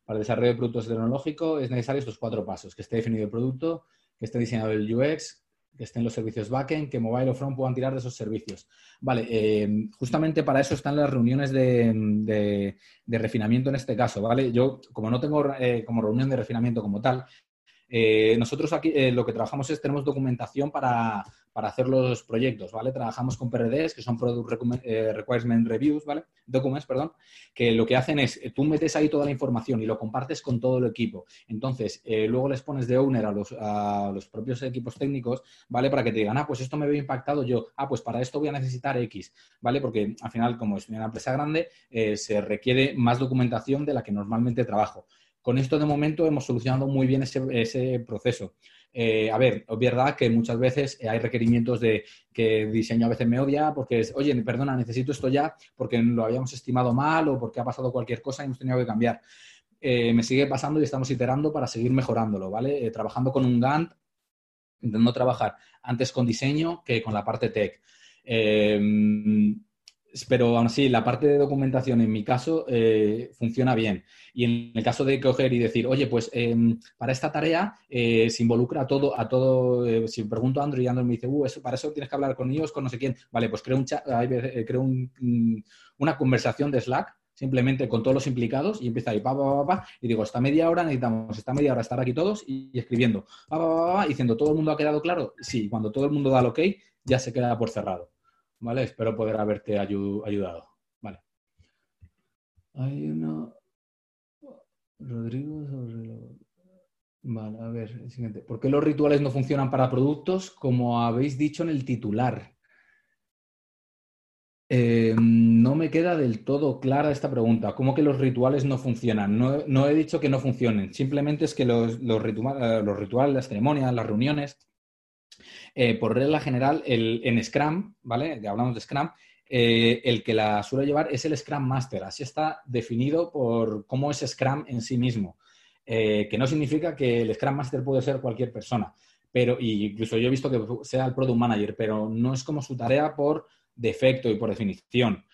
Para el desarrollo de productos tecnológicos es necesario estos cuatro pasos, que esté definido el producto, que esté diseñado el UX, que estén los servicios backend, que mobile o front puedan tirar de esos servicios. Vale, eh, justamente para eso están las reuniones de, refinamiento en este caso, ¿vale? Yo, como no tengo eh, como reunión de refinamiento como tal, eh, nosotros aquí lo que trabajamos es, tenemos documentación para, hacer los proyectos, ¿vale? Trabajamos con PRDs, que son Product eh, Requirement Reviews, ¿vale? Documents, perdón, que lo que hacen es, tú metes ahí toda la información y lo compartes con todo el equipo. Entonces, luego les pones de owner a los, a los propios equipos técnicos, ¿vale? Para que te digan, ah, pues esto me veo impactado yo, ah, pues para esto voy a necesitar X, ¿vale? Porque al final, como es una empresa grande, se requiere más documentación de la que normalmente trabajo. Con esto de momento hemos solucionado muy bien ese, proceso. Eh, a ver, es verdad que muchas veces hay requerimientos de que diseño a veces me odia porque es, oye, perdona, necesito esto ya porque lo habíamos estimado mal o porque ha pasado cualquier cosa y hemos tenido que cambiar. Eh, me sigue pasando y estamos iterando para seguir mejorándolo, ¿vale? Eh, trabajando con un Gantt, intentando trabajar antes con diseño que con la parte tech pero aún así, la parte de documentación en mi caso eh, funciona bien. Y en el caso de coger y decir, oye, pues em, para esta tarea eh, se involucra a todo, a todo eh, si pregunto a Andrew y Andrew me dice, uh, eso, para eso tienes que hablar con ellos, con no sé quién. Vale, pues creo, un creo mm, una conversación de Slack simplemente con todos los implicados y empieza ahí, pa, pa, pa, y digo, esta media hora necesitamos, esta media hora estar aquí todos y, escribiendo, pa, diciendo, ¿todo el mundo ha quedado claro? Sí, cuando todo el mundo da el ok, ya se queda por cerrado. ¿Vale? Espero poder haberte ayudado. Vale. Hay una... Rodrigo Vale, a ver, el siguiente. ¿Por qué los rituales no funcionan para productos como habéis dicho en el titular? Eh, no me queda del todo clara esta pregunta. ¿Cómo que los rituales no funcionan? No, he dicho que no funcionen. Simplemente es que los, los, eh, los rituales, las ceremonias, las reuniones, eh, por regla general, el, en Scrum, ¿vale? Hablamos de Scrum, eh, el que la suele llevar es el Scrum Master. Así está definido por cómo es Scrum en sí mismo. Eh, que no significa que el Scrum Master puede ser cualquier persona. Pero, incluso yo he visto que sea el Product Manager, pero no es como su tarea por defecto y por definición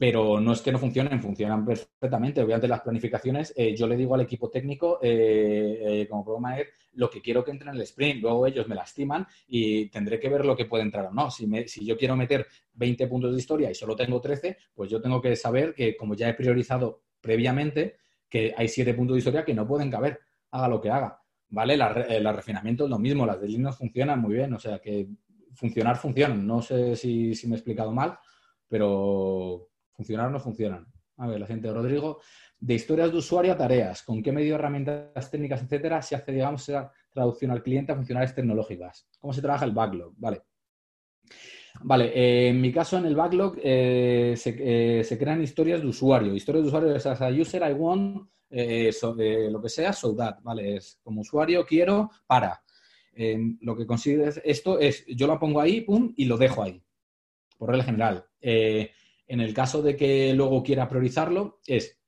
pero no es que no funcionen, funcionan perfectamente. Obviamente las planificaciones, eh, yo le digo al equipo técnico, eh, eh, como programa lo que quiero que entre en el sprint. Luego ellos me lastiman y tendré que ver lo que puede entrar o no. Si, si yo quiero meter 20 puntos de historia y solo tengo 13, pues yo tengo que saber que como ya he priorizado previamente, que hay 7 puntos de historia que no pueden caber, haga lo que haga. ¿Vale? La, refinamiento es lo mismo, las de funcionan muy bien, o sea que funcionar funcionan. No sé si, si me he explicado mal, pero ¿Funcionar o no funcionan? A ver, la gente de Rodrigo. De historias de usuario a tareas. ¿Con qué medio, herramientas técnicas, etcétera, se hace, digamos, esa traducción al cliente a funcionales tecnológicas? ¿Cómo se trabaja el backlog? Vale. Vale, eh, en mi caso en el backlog eh, eh, se, crean historias de usuario. Historias de usuario es a user, I want, lo que sea, so that, ¿vale? Es como usuario, quiero, para. lo que consigue esto es, yo lo pongo ahí, pum, y lo dejo ahí, por regla general. En el caso de que luego quiera priorizarlo, es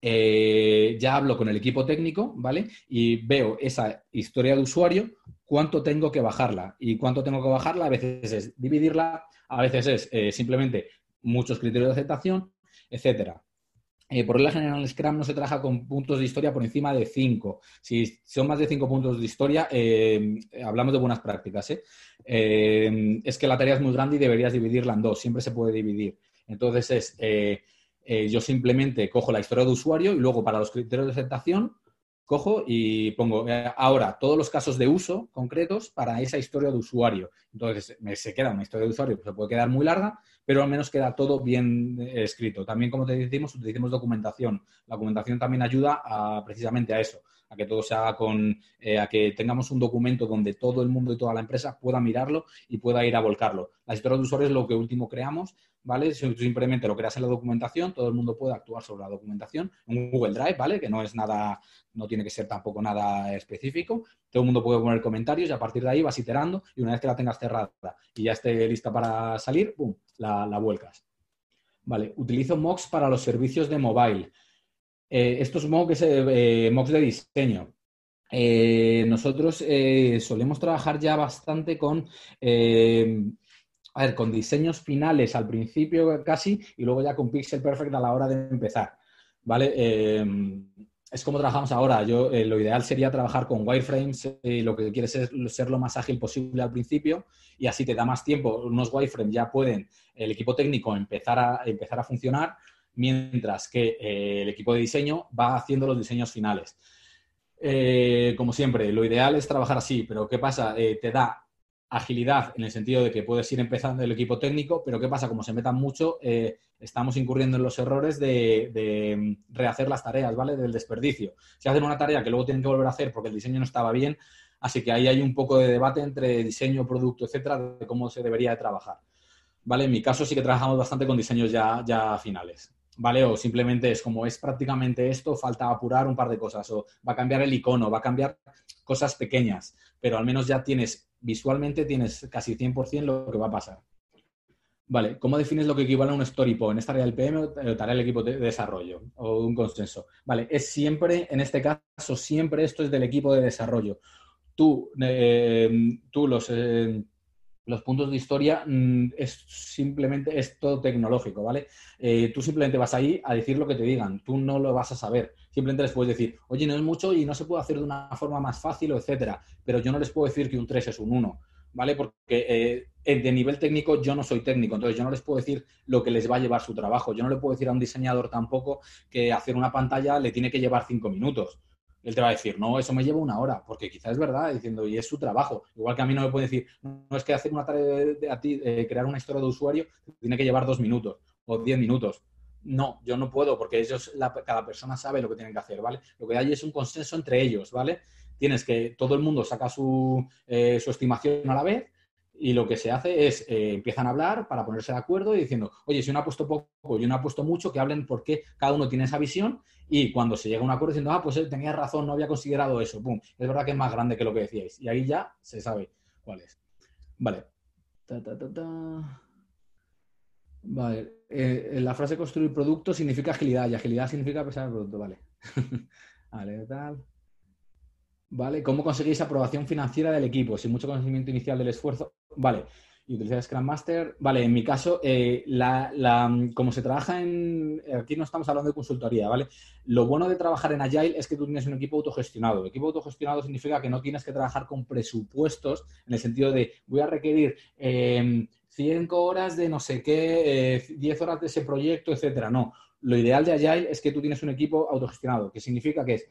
eh, ya hablo con el equipo técnico, ¿vale? Y veo esa historia de usuario, cuánto tengo que bajarla. Y cuánto tengo que bajarla, a veces es dividirla, a veces es eh, simplemente muchos criterios de aceptación, etcétera. Eh, por regla general, en Scrum no se trabaja con puntos de historia por encima de 5. Si son más de 5 puntos de historia, hablamos de buenas prácticas. es que la tarea es muy grande y deberías dividirla en dos. Siempre se puede dividir. Entonces es, eh, eh, yo simplemente cojo la historia de usuario y luego para los criterios de aceptación cojo y pongo eh, ahora todos los casos de uso concretos para esa historia de usuario. Entonces se queda una historia de usuario que se puede quedar muy larga, pero al menos queda todo bien escrito. También, como te decimos, utilizamos documentación. La documentación también ayuda precisamente a eso, a que todo se con, a que tengamos un documento donde todo el mundo y toda la empresa pueda mirarlo y pueda ir a volcarlo. La historia de usuario es lo que último creamos ¿vale? Simplemente lo creas en la documentación, todo el mundo puede actuar sobre la documentación, en Google Drive, ¿vale? Que no es nada, no tiene que ser tampoco nada específico. Todo el mundo puede poner comentarios y a partir de ahí vas iterando y una vez que la tengas cerrada y ya esté lista para salir, ¡pum!, la, vuelcas. Vale, utilizo Mox para los servicios de mobile. Eh, estos Mox, eh, Mox de diseño. Eh, nosotros solemos trabajar ya bastante con a ver, con diseños finales al principio casi y luego ya con Pixel Perfect a la hora de empezar, ¿vale? Eh, es como trabajamos ahora. Yo, eh, lo ideal sería trabajar con wireframes y eh, lo que quieres es ser lo más ágil posible al principio y así te da más tiempo. Unos wireframes ya pueden el equipo técnico empezar a, empezar a funcionar, mientras que el equipo de diseño va haciendo los diseños finales. como siempre, lo ideal es trabajar así, pero ¿qué pasa? te da agilidad en el sentido de que puedes ir empezando el equipo técnico, pero ¿qué pasa? Como se metan mucho, eh, estamos incurriendo en los errores de, mm, rehacer las tareas, ¿vale? Del desperdicio. Si hacen una tarea que luego tienen que volver a hacer porque el diseño no estaba bien, así que ahí hay un poco de debate entre diseño, producto, etcétera, de cómo se debería de trabajar. ¿Vale? En mi caso sí que trabajamos bastante con diseños ya, ya finales. ¿vale? O simplemente es como es prácticamente esto, falta apurar un par de cosas, o va a cambiar el icono, va a cambiar cosas pequeñas, pero al menos ya tienes, visualmente tienes casi 100% lo que va a pasar. Vale, ¿cómo defines lo que equivale a un storypo? ¿En esta área del PM o tarea del equipo de desarrollo? O un consenso. Vale, es siempre, en este caso, siempre esto es del equipo de desarrollo. Tú, eh, tú los... Eh, los puntos de historia mm, es simplemente es todo tecnológico, ¿vale? Eh, tú simplemente vas ahí a decir lo que te digan, tú no lo vas a saber. Simplemente les puedes decir, oye, no es mucho y no se puede hacer de una forma más fácil, etcétera. Pero yo no les puedo decir que un 3 es un 1, ¿vale? Porque eh, de nivel técnico yo no soy técnico, entonces yo no les puedo decir lo que les va a llevar su trabajo. Yo no le puedo decir a un diseñador tampoco que hacer una pantalla le tiene que llevar cinco minutos él te va a decir, no, eso me lleva una hora, porque quizás es verdad, diciendo, y es su trabajo. Igual que a mí no me puede decir, no, es que hacer una tarea de, a ti, crear una historia de usuario, tiene que llevar dos minutos o diez minutos. No, yo no puedo, porque ellos, cada persona sabe lo que tienen que hacer, ¿vale? Lo que hay es un consenso entre ellos, ¿vale? Tienes que todo el mundo saca su, eh, su estimación a la vez y lo que se hace es, eh, empiezan a hablar para ponerse de acuerdo y diciendo, oye, si uno ha puesto poco y uno ha puesto mucho, que hablen por qué cada uno tiene esa visión y cuando se llega a un acuerdo diciendo, ah, pues él tenía razón, no había considerado eso, pum, es verdad que es más grande que lo que decíais. Y ahí ya se sabe cuál es. Vale. Vale. Eh, la frase construir producto significa agilidad y agilidad significa pesar el producto, vale. [laughs] vale, tal. ¿Vale? ¿Cómo conseguís aprobación financiera del equipo? Sin mucho conocimiento inicial del esfuerzo. Vale. Y utilizar Scrum Master. Vale, en mi caso, eh, como se trabaja en. Aquí no estamos hablando de consultoría, ¿vale? Lo bueno de trabajar en Agile es que tú tienes un equipo autogestionado. equipo autogestionado significa que no tienes que trabajar con presupuestos en el sentido de voy a requerir eh, em, 5 horas de no sé qué, 10 eh, horas de ese proyecto, etcétera. No. Lo ideal de Agile es que tú tienes un equipo autogestionado, que significa que es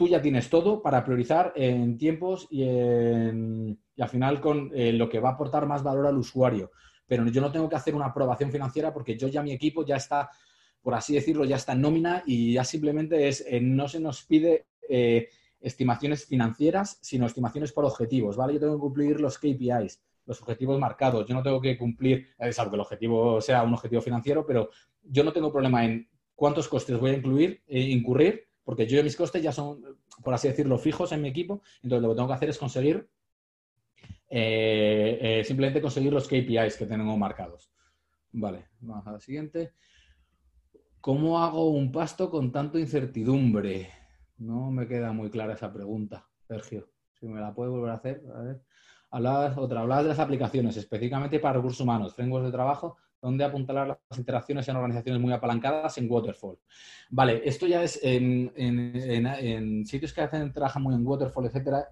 tú ya tienes todo para priorizar en tiempos y, al final con eh, lo que va a aportar más valor al usuario. Pero yo no tengo que hacer una aprobación financiera porque yo ya mi equipo ya está, por así decirlo, ya está en nómina y ya simplemente es, eh, no se nos pide eh, estimaciones financieras, sino estimaciones por objetivos, ¿vale? Yo tengo que cumplir los KPIs, los objetivos marcados. Yo no tengo que cumplir, salvo que el objetivo sea un objetivo financiero, pero yo no tengo problema en cuántos costes voy a incluir, incurrir porque yo y mis costes ya son, por así decirlo, fijos en mi equipo, entonces lo que tengo que hacer es conseguir, eh, eh, simplemente conseguir los KPIs que tengo marcados. Vale, vamos a la siguiente. ¿Cómo hago un pasto con tanto incertidumbre? No me queda muy clara esa pregunta, Sergio. Si me la puede volver a hacer, a ver. otra, hablabas de las aplicaciones, específicamente para recursos humanos, frameworks de trabajo donde apuntalar las interacciones en organizaciones muy apalancadas en Waterfall. Vale, esto ya es en, sitios que hacen, trabajan muy en Waterfall, etcétera.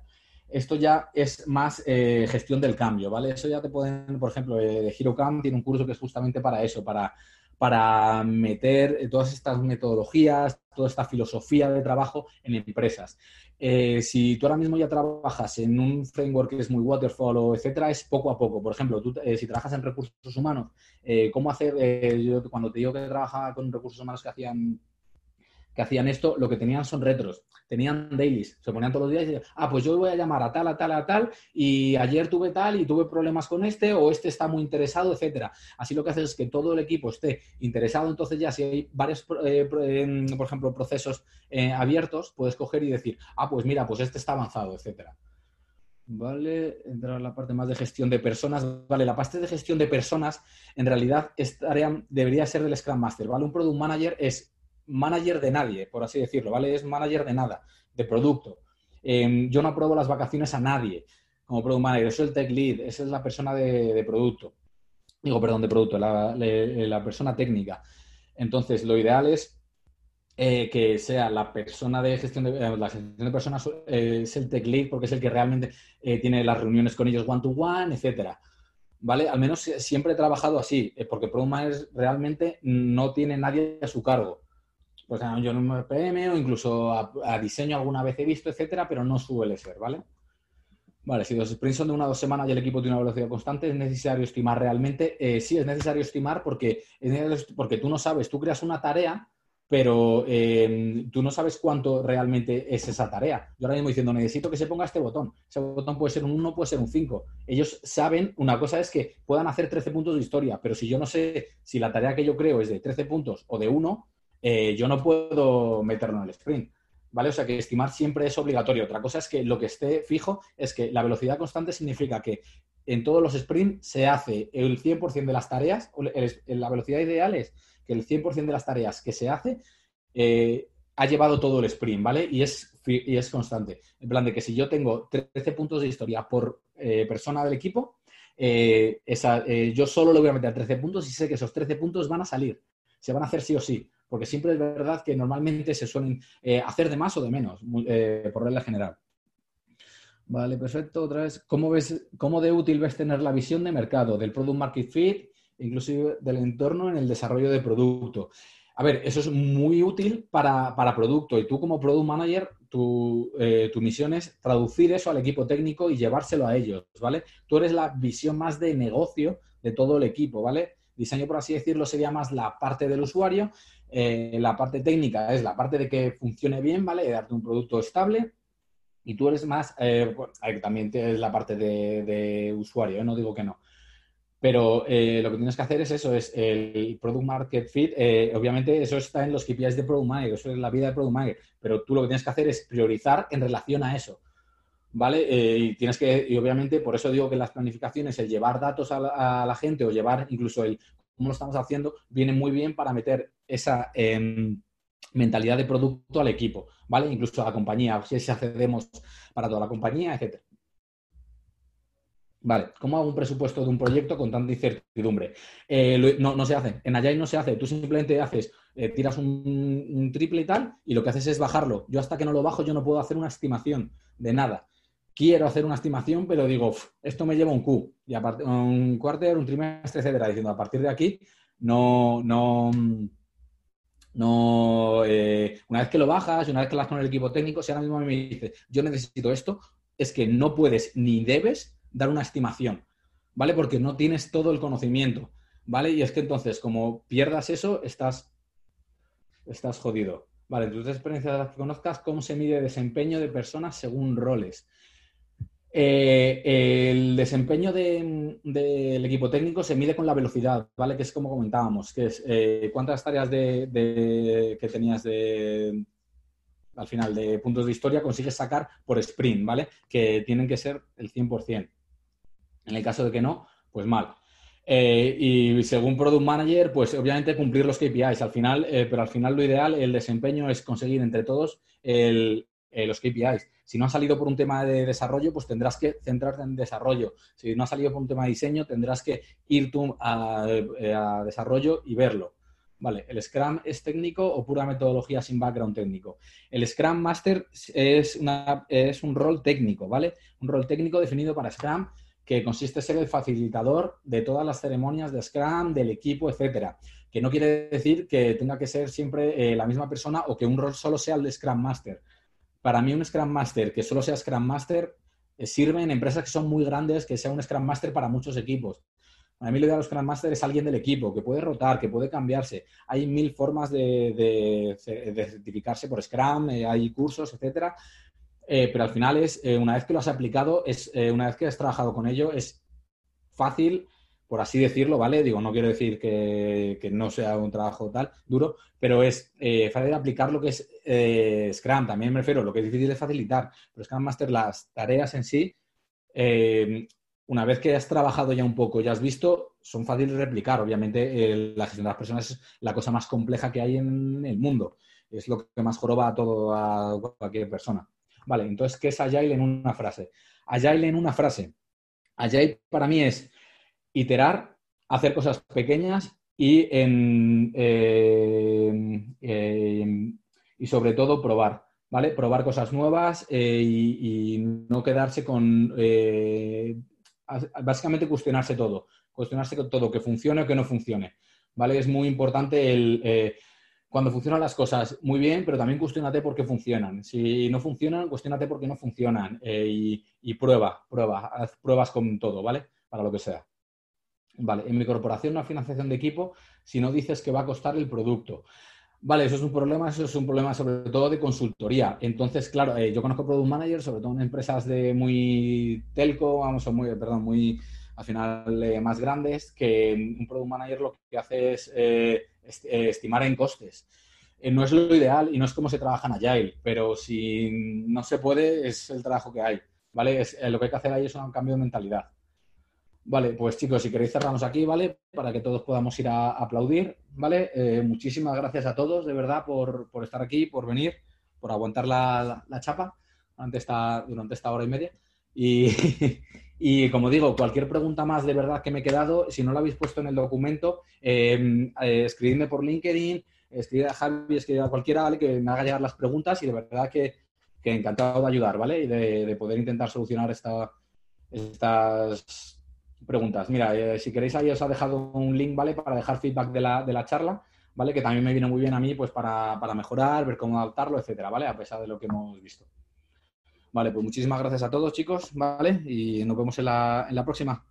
Esto ya es más eh, gestión del cambio, ¿vale? Eso ya te pueden, por ejemplo, eh, HeroCamp tiene un curso que es justamente para eso, para para meter todas estas metodologías, toda esta filosofía de trabajo en empresas. Eh, si tú ahora mismo ya trabajas en un framework que es muy waterfall o etcétera, es poco a poco. Por ejemplo, tú, eh, si trabajas en recursos humanos, eh, ¿cómo hacer? yo cuando te digo que trabajaba con recursos humanos que hacían que hacían esto, lo que tenían son retros, tenían dailies, se ponían todos los días y decían, ah, pues yo voy a llamar a tal, a tal, a tal, y ayer tuve tal y tuve problemas con este, o este está muy interesado, etcétera. Así lo que hace es que todo el equipo esté interesado, entonces ya si hay varios, eh, por ejemplo, procesos eh, abiertos, puedes coger y decir, ah, pues mira, pues este está avanzado, etcétera. Vale, entrar a la parte más de gestión de personas. Vale, la parte de gestión de personas en realidad es debería ser del Scrum Master, ¿vale? Un Product Manager es manager de nadie, por así decirlo, ¿vale? Es manager de nada, de producto. Em, yo no apruebo las vacaciones a nadie como Product Manager, soy el Tech Lead, esa es la persona de, producto. Digo, perdón, de producto, la, la persona técnica. Entonces, lo ideal es eh, que sea la persona de gestión de, eh, la gestión de personas eh, es el tech lead porque es el que realmente tiene las reuniones con ellos one to one, etcétera. ¿Vale? Al menos siempre he trabajado así, porque Product Manager realmente no tiene nadie a su cargo. Pues yo no me PM o incluso a, diseño alguna vez he visto, etcétera, pero no suele ser, ¿vale? Vale, si los sprints son de una o dos semanas y el equipo tiene una velocidad constante, ¿es necesario estimar realmente? sí, es necesario estimar porque, porque tú no sabes, tú creas una tarea pero em, tú no sabes cuánto realmente es esa tarea. Yo ahora mismo diciendo, necesito que se ponga este botón. Ese botón puede ser un 1, puede ser un 5. Ellos saben, una cosa es que puedan hacer 13 puntos de historia, pero si yo no sé si la tarea que yo creo es de 13 puntos o de 1, eh, yo no puedo meterlo en el sprint. ¿Vale? O sea que estimar siempre es obligatorio. Otra cosa es que lo que esté fijo es que la velocidad constante significa que en todos los sprints se hace el 100% de las tareas, la velocidad ideal es que el 100% de las tareas que se hace eh, ha llevado todo el sprint, ¿vale? Y es, y es constante. En plan de que si yo tengo 13 puntos de historia por eh, persona del equipo, yo solo le voy a meter 13 puntos y sé que esos 13 puntos van a salir. Se van a hacer sí o sí. Porque siempre es verdad que normalmente se suelen hacer de más o de menos, por regla general. Vale, perfecto. Otra vez, ¿cómo, ves, ¿cómo de útil ves tener la visión de mercado del Product Market Fit inclusive del entorno en el desarrollo de producto. A ver, eso es muy útil para, producto y tú como product manager, eh, tu, misión es traducir eso al equipo técnico y llevárselo a ellos, ¿vale? Tú eres la visión más de negocio de todo el equipo, ¿vale? Diseño, por así decirlo, sería más la parte del usuario, eh, la parte técnica es la parte de que funcione bien, ¿vale? De darte un producto estable y tú eres más, eh, también tienes la parte de, usuario, no digo que no. Pero eh, lo que tienes que hacer es eso, es el Product Market Fit. Eh, obviamente eso está en los KPIs de Product Manager, eso es la vida de Product Manager, pero tú lo que tienes que hacer es priorizar en relación a eso. ¿Vale? Eh, y tienes que, y obviamente, por eso digo que las planificaciones, el llevar datos a la, gente o llevar incluso el cómo lo estamos haciendo, viene muy bien para meter esa em, mentalidad de producto al equipo, ¿vale? Incluso a la compañía, si accedemos para toda la compañía, etcétera. Vale, ¿cómo hago un presupuesto de un proyecto con tanta incertidumbre? Eh, no, se hace. En Agile no se hace. Tú simplemente haces, eh, tiras un, triple y tal, y lo que haces es bajarlo. Yo hasta que no lo bajo, yo no puedo hacer una estimación de nada. Quiero hacer una estimación, pero digo, esto me lleva un Q, y aparte, un cuarter, un trimestre, etcétera, diciendo a partir de aquí, no, no, no, eh, una vez que lo bajas, una vez que lo con el equipo técnico, si ahora mismo me dice, yo necesito esto, es que no puedes ni debes dar una estimación, ¿vale? Porque no tienes todo el conocimiento, ¿vale? Y es que entonces, como pierdas eso, estás, estás jodido. Vale, en tus experiencias que conozcas, ¿cómo se mide desempeño de personas según roles? Eh, el desempeño del equipo técnico se mide con la velocidad, ¿vale? Que es como comentábamos, que es eh, cuántas tareas de, que tenías de, al final de puntos de historia consigues sacar por sprint, ¿vale? Que tienen que ser el 100%. En el caso de que no, pues mal. Eh, y según Product Manager, pues obviamente cumplir los KPIs al final, pero al final lo ideal, el desempeño es conseguir entre todos los KPIs. Si no ha salido por un tema de desarrollo, pues tendrás que centrarte en desarrollo. Si no ha salido por un tema de diseño, tendrás que ir tú a, desarrollo y verlo. Vale, ¿el Scrum es técnico o pura metodología sin background técnico? El Scrum Master es un rol técnico, ¿vale? Un rol técnico definido para Scrum que consiste en ser el facilitador de todas las ceremonias de Scrum, del equipo, etcétera. Que no quiere decir que tenga que ser siempre eh, la misma persona o que un rol solo sea el de Scrum Master. Para mí, un Scrum Master que solo sea Scrum Master eh, sirve en empresas que son muy grandes que sea un Scrum Master para muchos equipos. A mí lo de los Scrum Master es alguien del equipo que puede rotar, que puede cambiarse. Hay mil formas de, certificarse por Scrum, eh, hay cursos, etcétera. Eh, pero al final es, eh, una vez que lo has aplicado, es, una vez que has trabajado con ello, es fácil, por así decirlo, ¿vale? Digo, no quiero decir que, que no sea un trabajo tal, duro, pero es fácil aplicar lo que es Scrum. También me refiero, lo que es difícil de facilitar. Pero Scrum Master, las tareas en sí, una vez que has trabajado ya un poco y has visto, son fáciles de replicar. Obviamente, la gestión de las personas es la cosa más compleja que hay en el mundo. Es lo que más joroba a todo cualquier persona. Vale, entonces, ¿qué es Agile en una frase? Agile en una frase. Agile para mí es iterar, hacer cosas pequeñas y, en, eh, y sobre todo probar. ¿Vale? Probar cosas nuevas eh, y, no quedarse con eh, básicamente cuestionarse todo, cuestionarse todo, que funcione o que no funcione, ¿vale? Es muy importante el, eh, cuando funcionan las cosas muy bien, pero también cuestionate por qué funcionan. Si no funcionan, cuestionate por qué no funcionan eh, y, prueba, prueba, haz pruebas con todo, ¿vale? Para lo que sea. Vale, en mi corporación no hay financiación de equipo si no dices que va a costar el producto. Vale, eso es un problema, eso es un problema sobre todo de consultoría. Entonces, claro, eh, yo conozco product managers, sobre todo en empresas de muy telco, vamos, o muy, perdón, muy al final eh, más grandes, que un product manager lo que hace es eh, estimar en costes. no es lo ideal y no es como se trabaja en Agile, pero si no se puede, es el trabajo que hay. ¿Vale? Es, lo que hay que hacer ahí es un cambio de mentalidad. Vale, pues chicos, si queréis cerramos aquí, ¿vale? Para que todos podamos ir a aplaudir, ¿vale? Eh, muchísimas gracias a todos, de verdad, por, estar aquí, por venir, por aguantar la, chapa durante esta, durante esta hora y media. [laughs] Y, como digo, cualquier pregunta más de verdad que me he quedado, si no lo habéis puesto en el documento, em, eh, escribidme por LinkedIn, escribid a Javi, escribid a cualquiera, ¿vale? Que me haga llegar las preguntas y de verdad que, encantado de ayudar, ¿vale? Y de, poder intentar solucionar esta, estas preguntas. Mira, eh, si queréis ahí os ha dejado un link, ¿vale? Para dejar feedback de la, de la charla, ¿vale? Que también me viene muy bien a mí, pues para, mejorar, ver cómo adaptarlo, etcétera, ¿vale? A pesar de lo que hemos visto. Vale, pues muchísimas gracias a todos, chicos, ¿vale? Y nos vemos en la, en la próxima.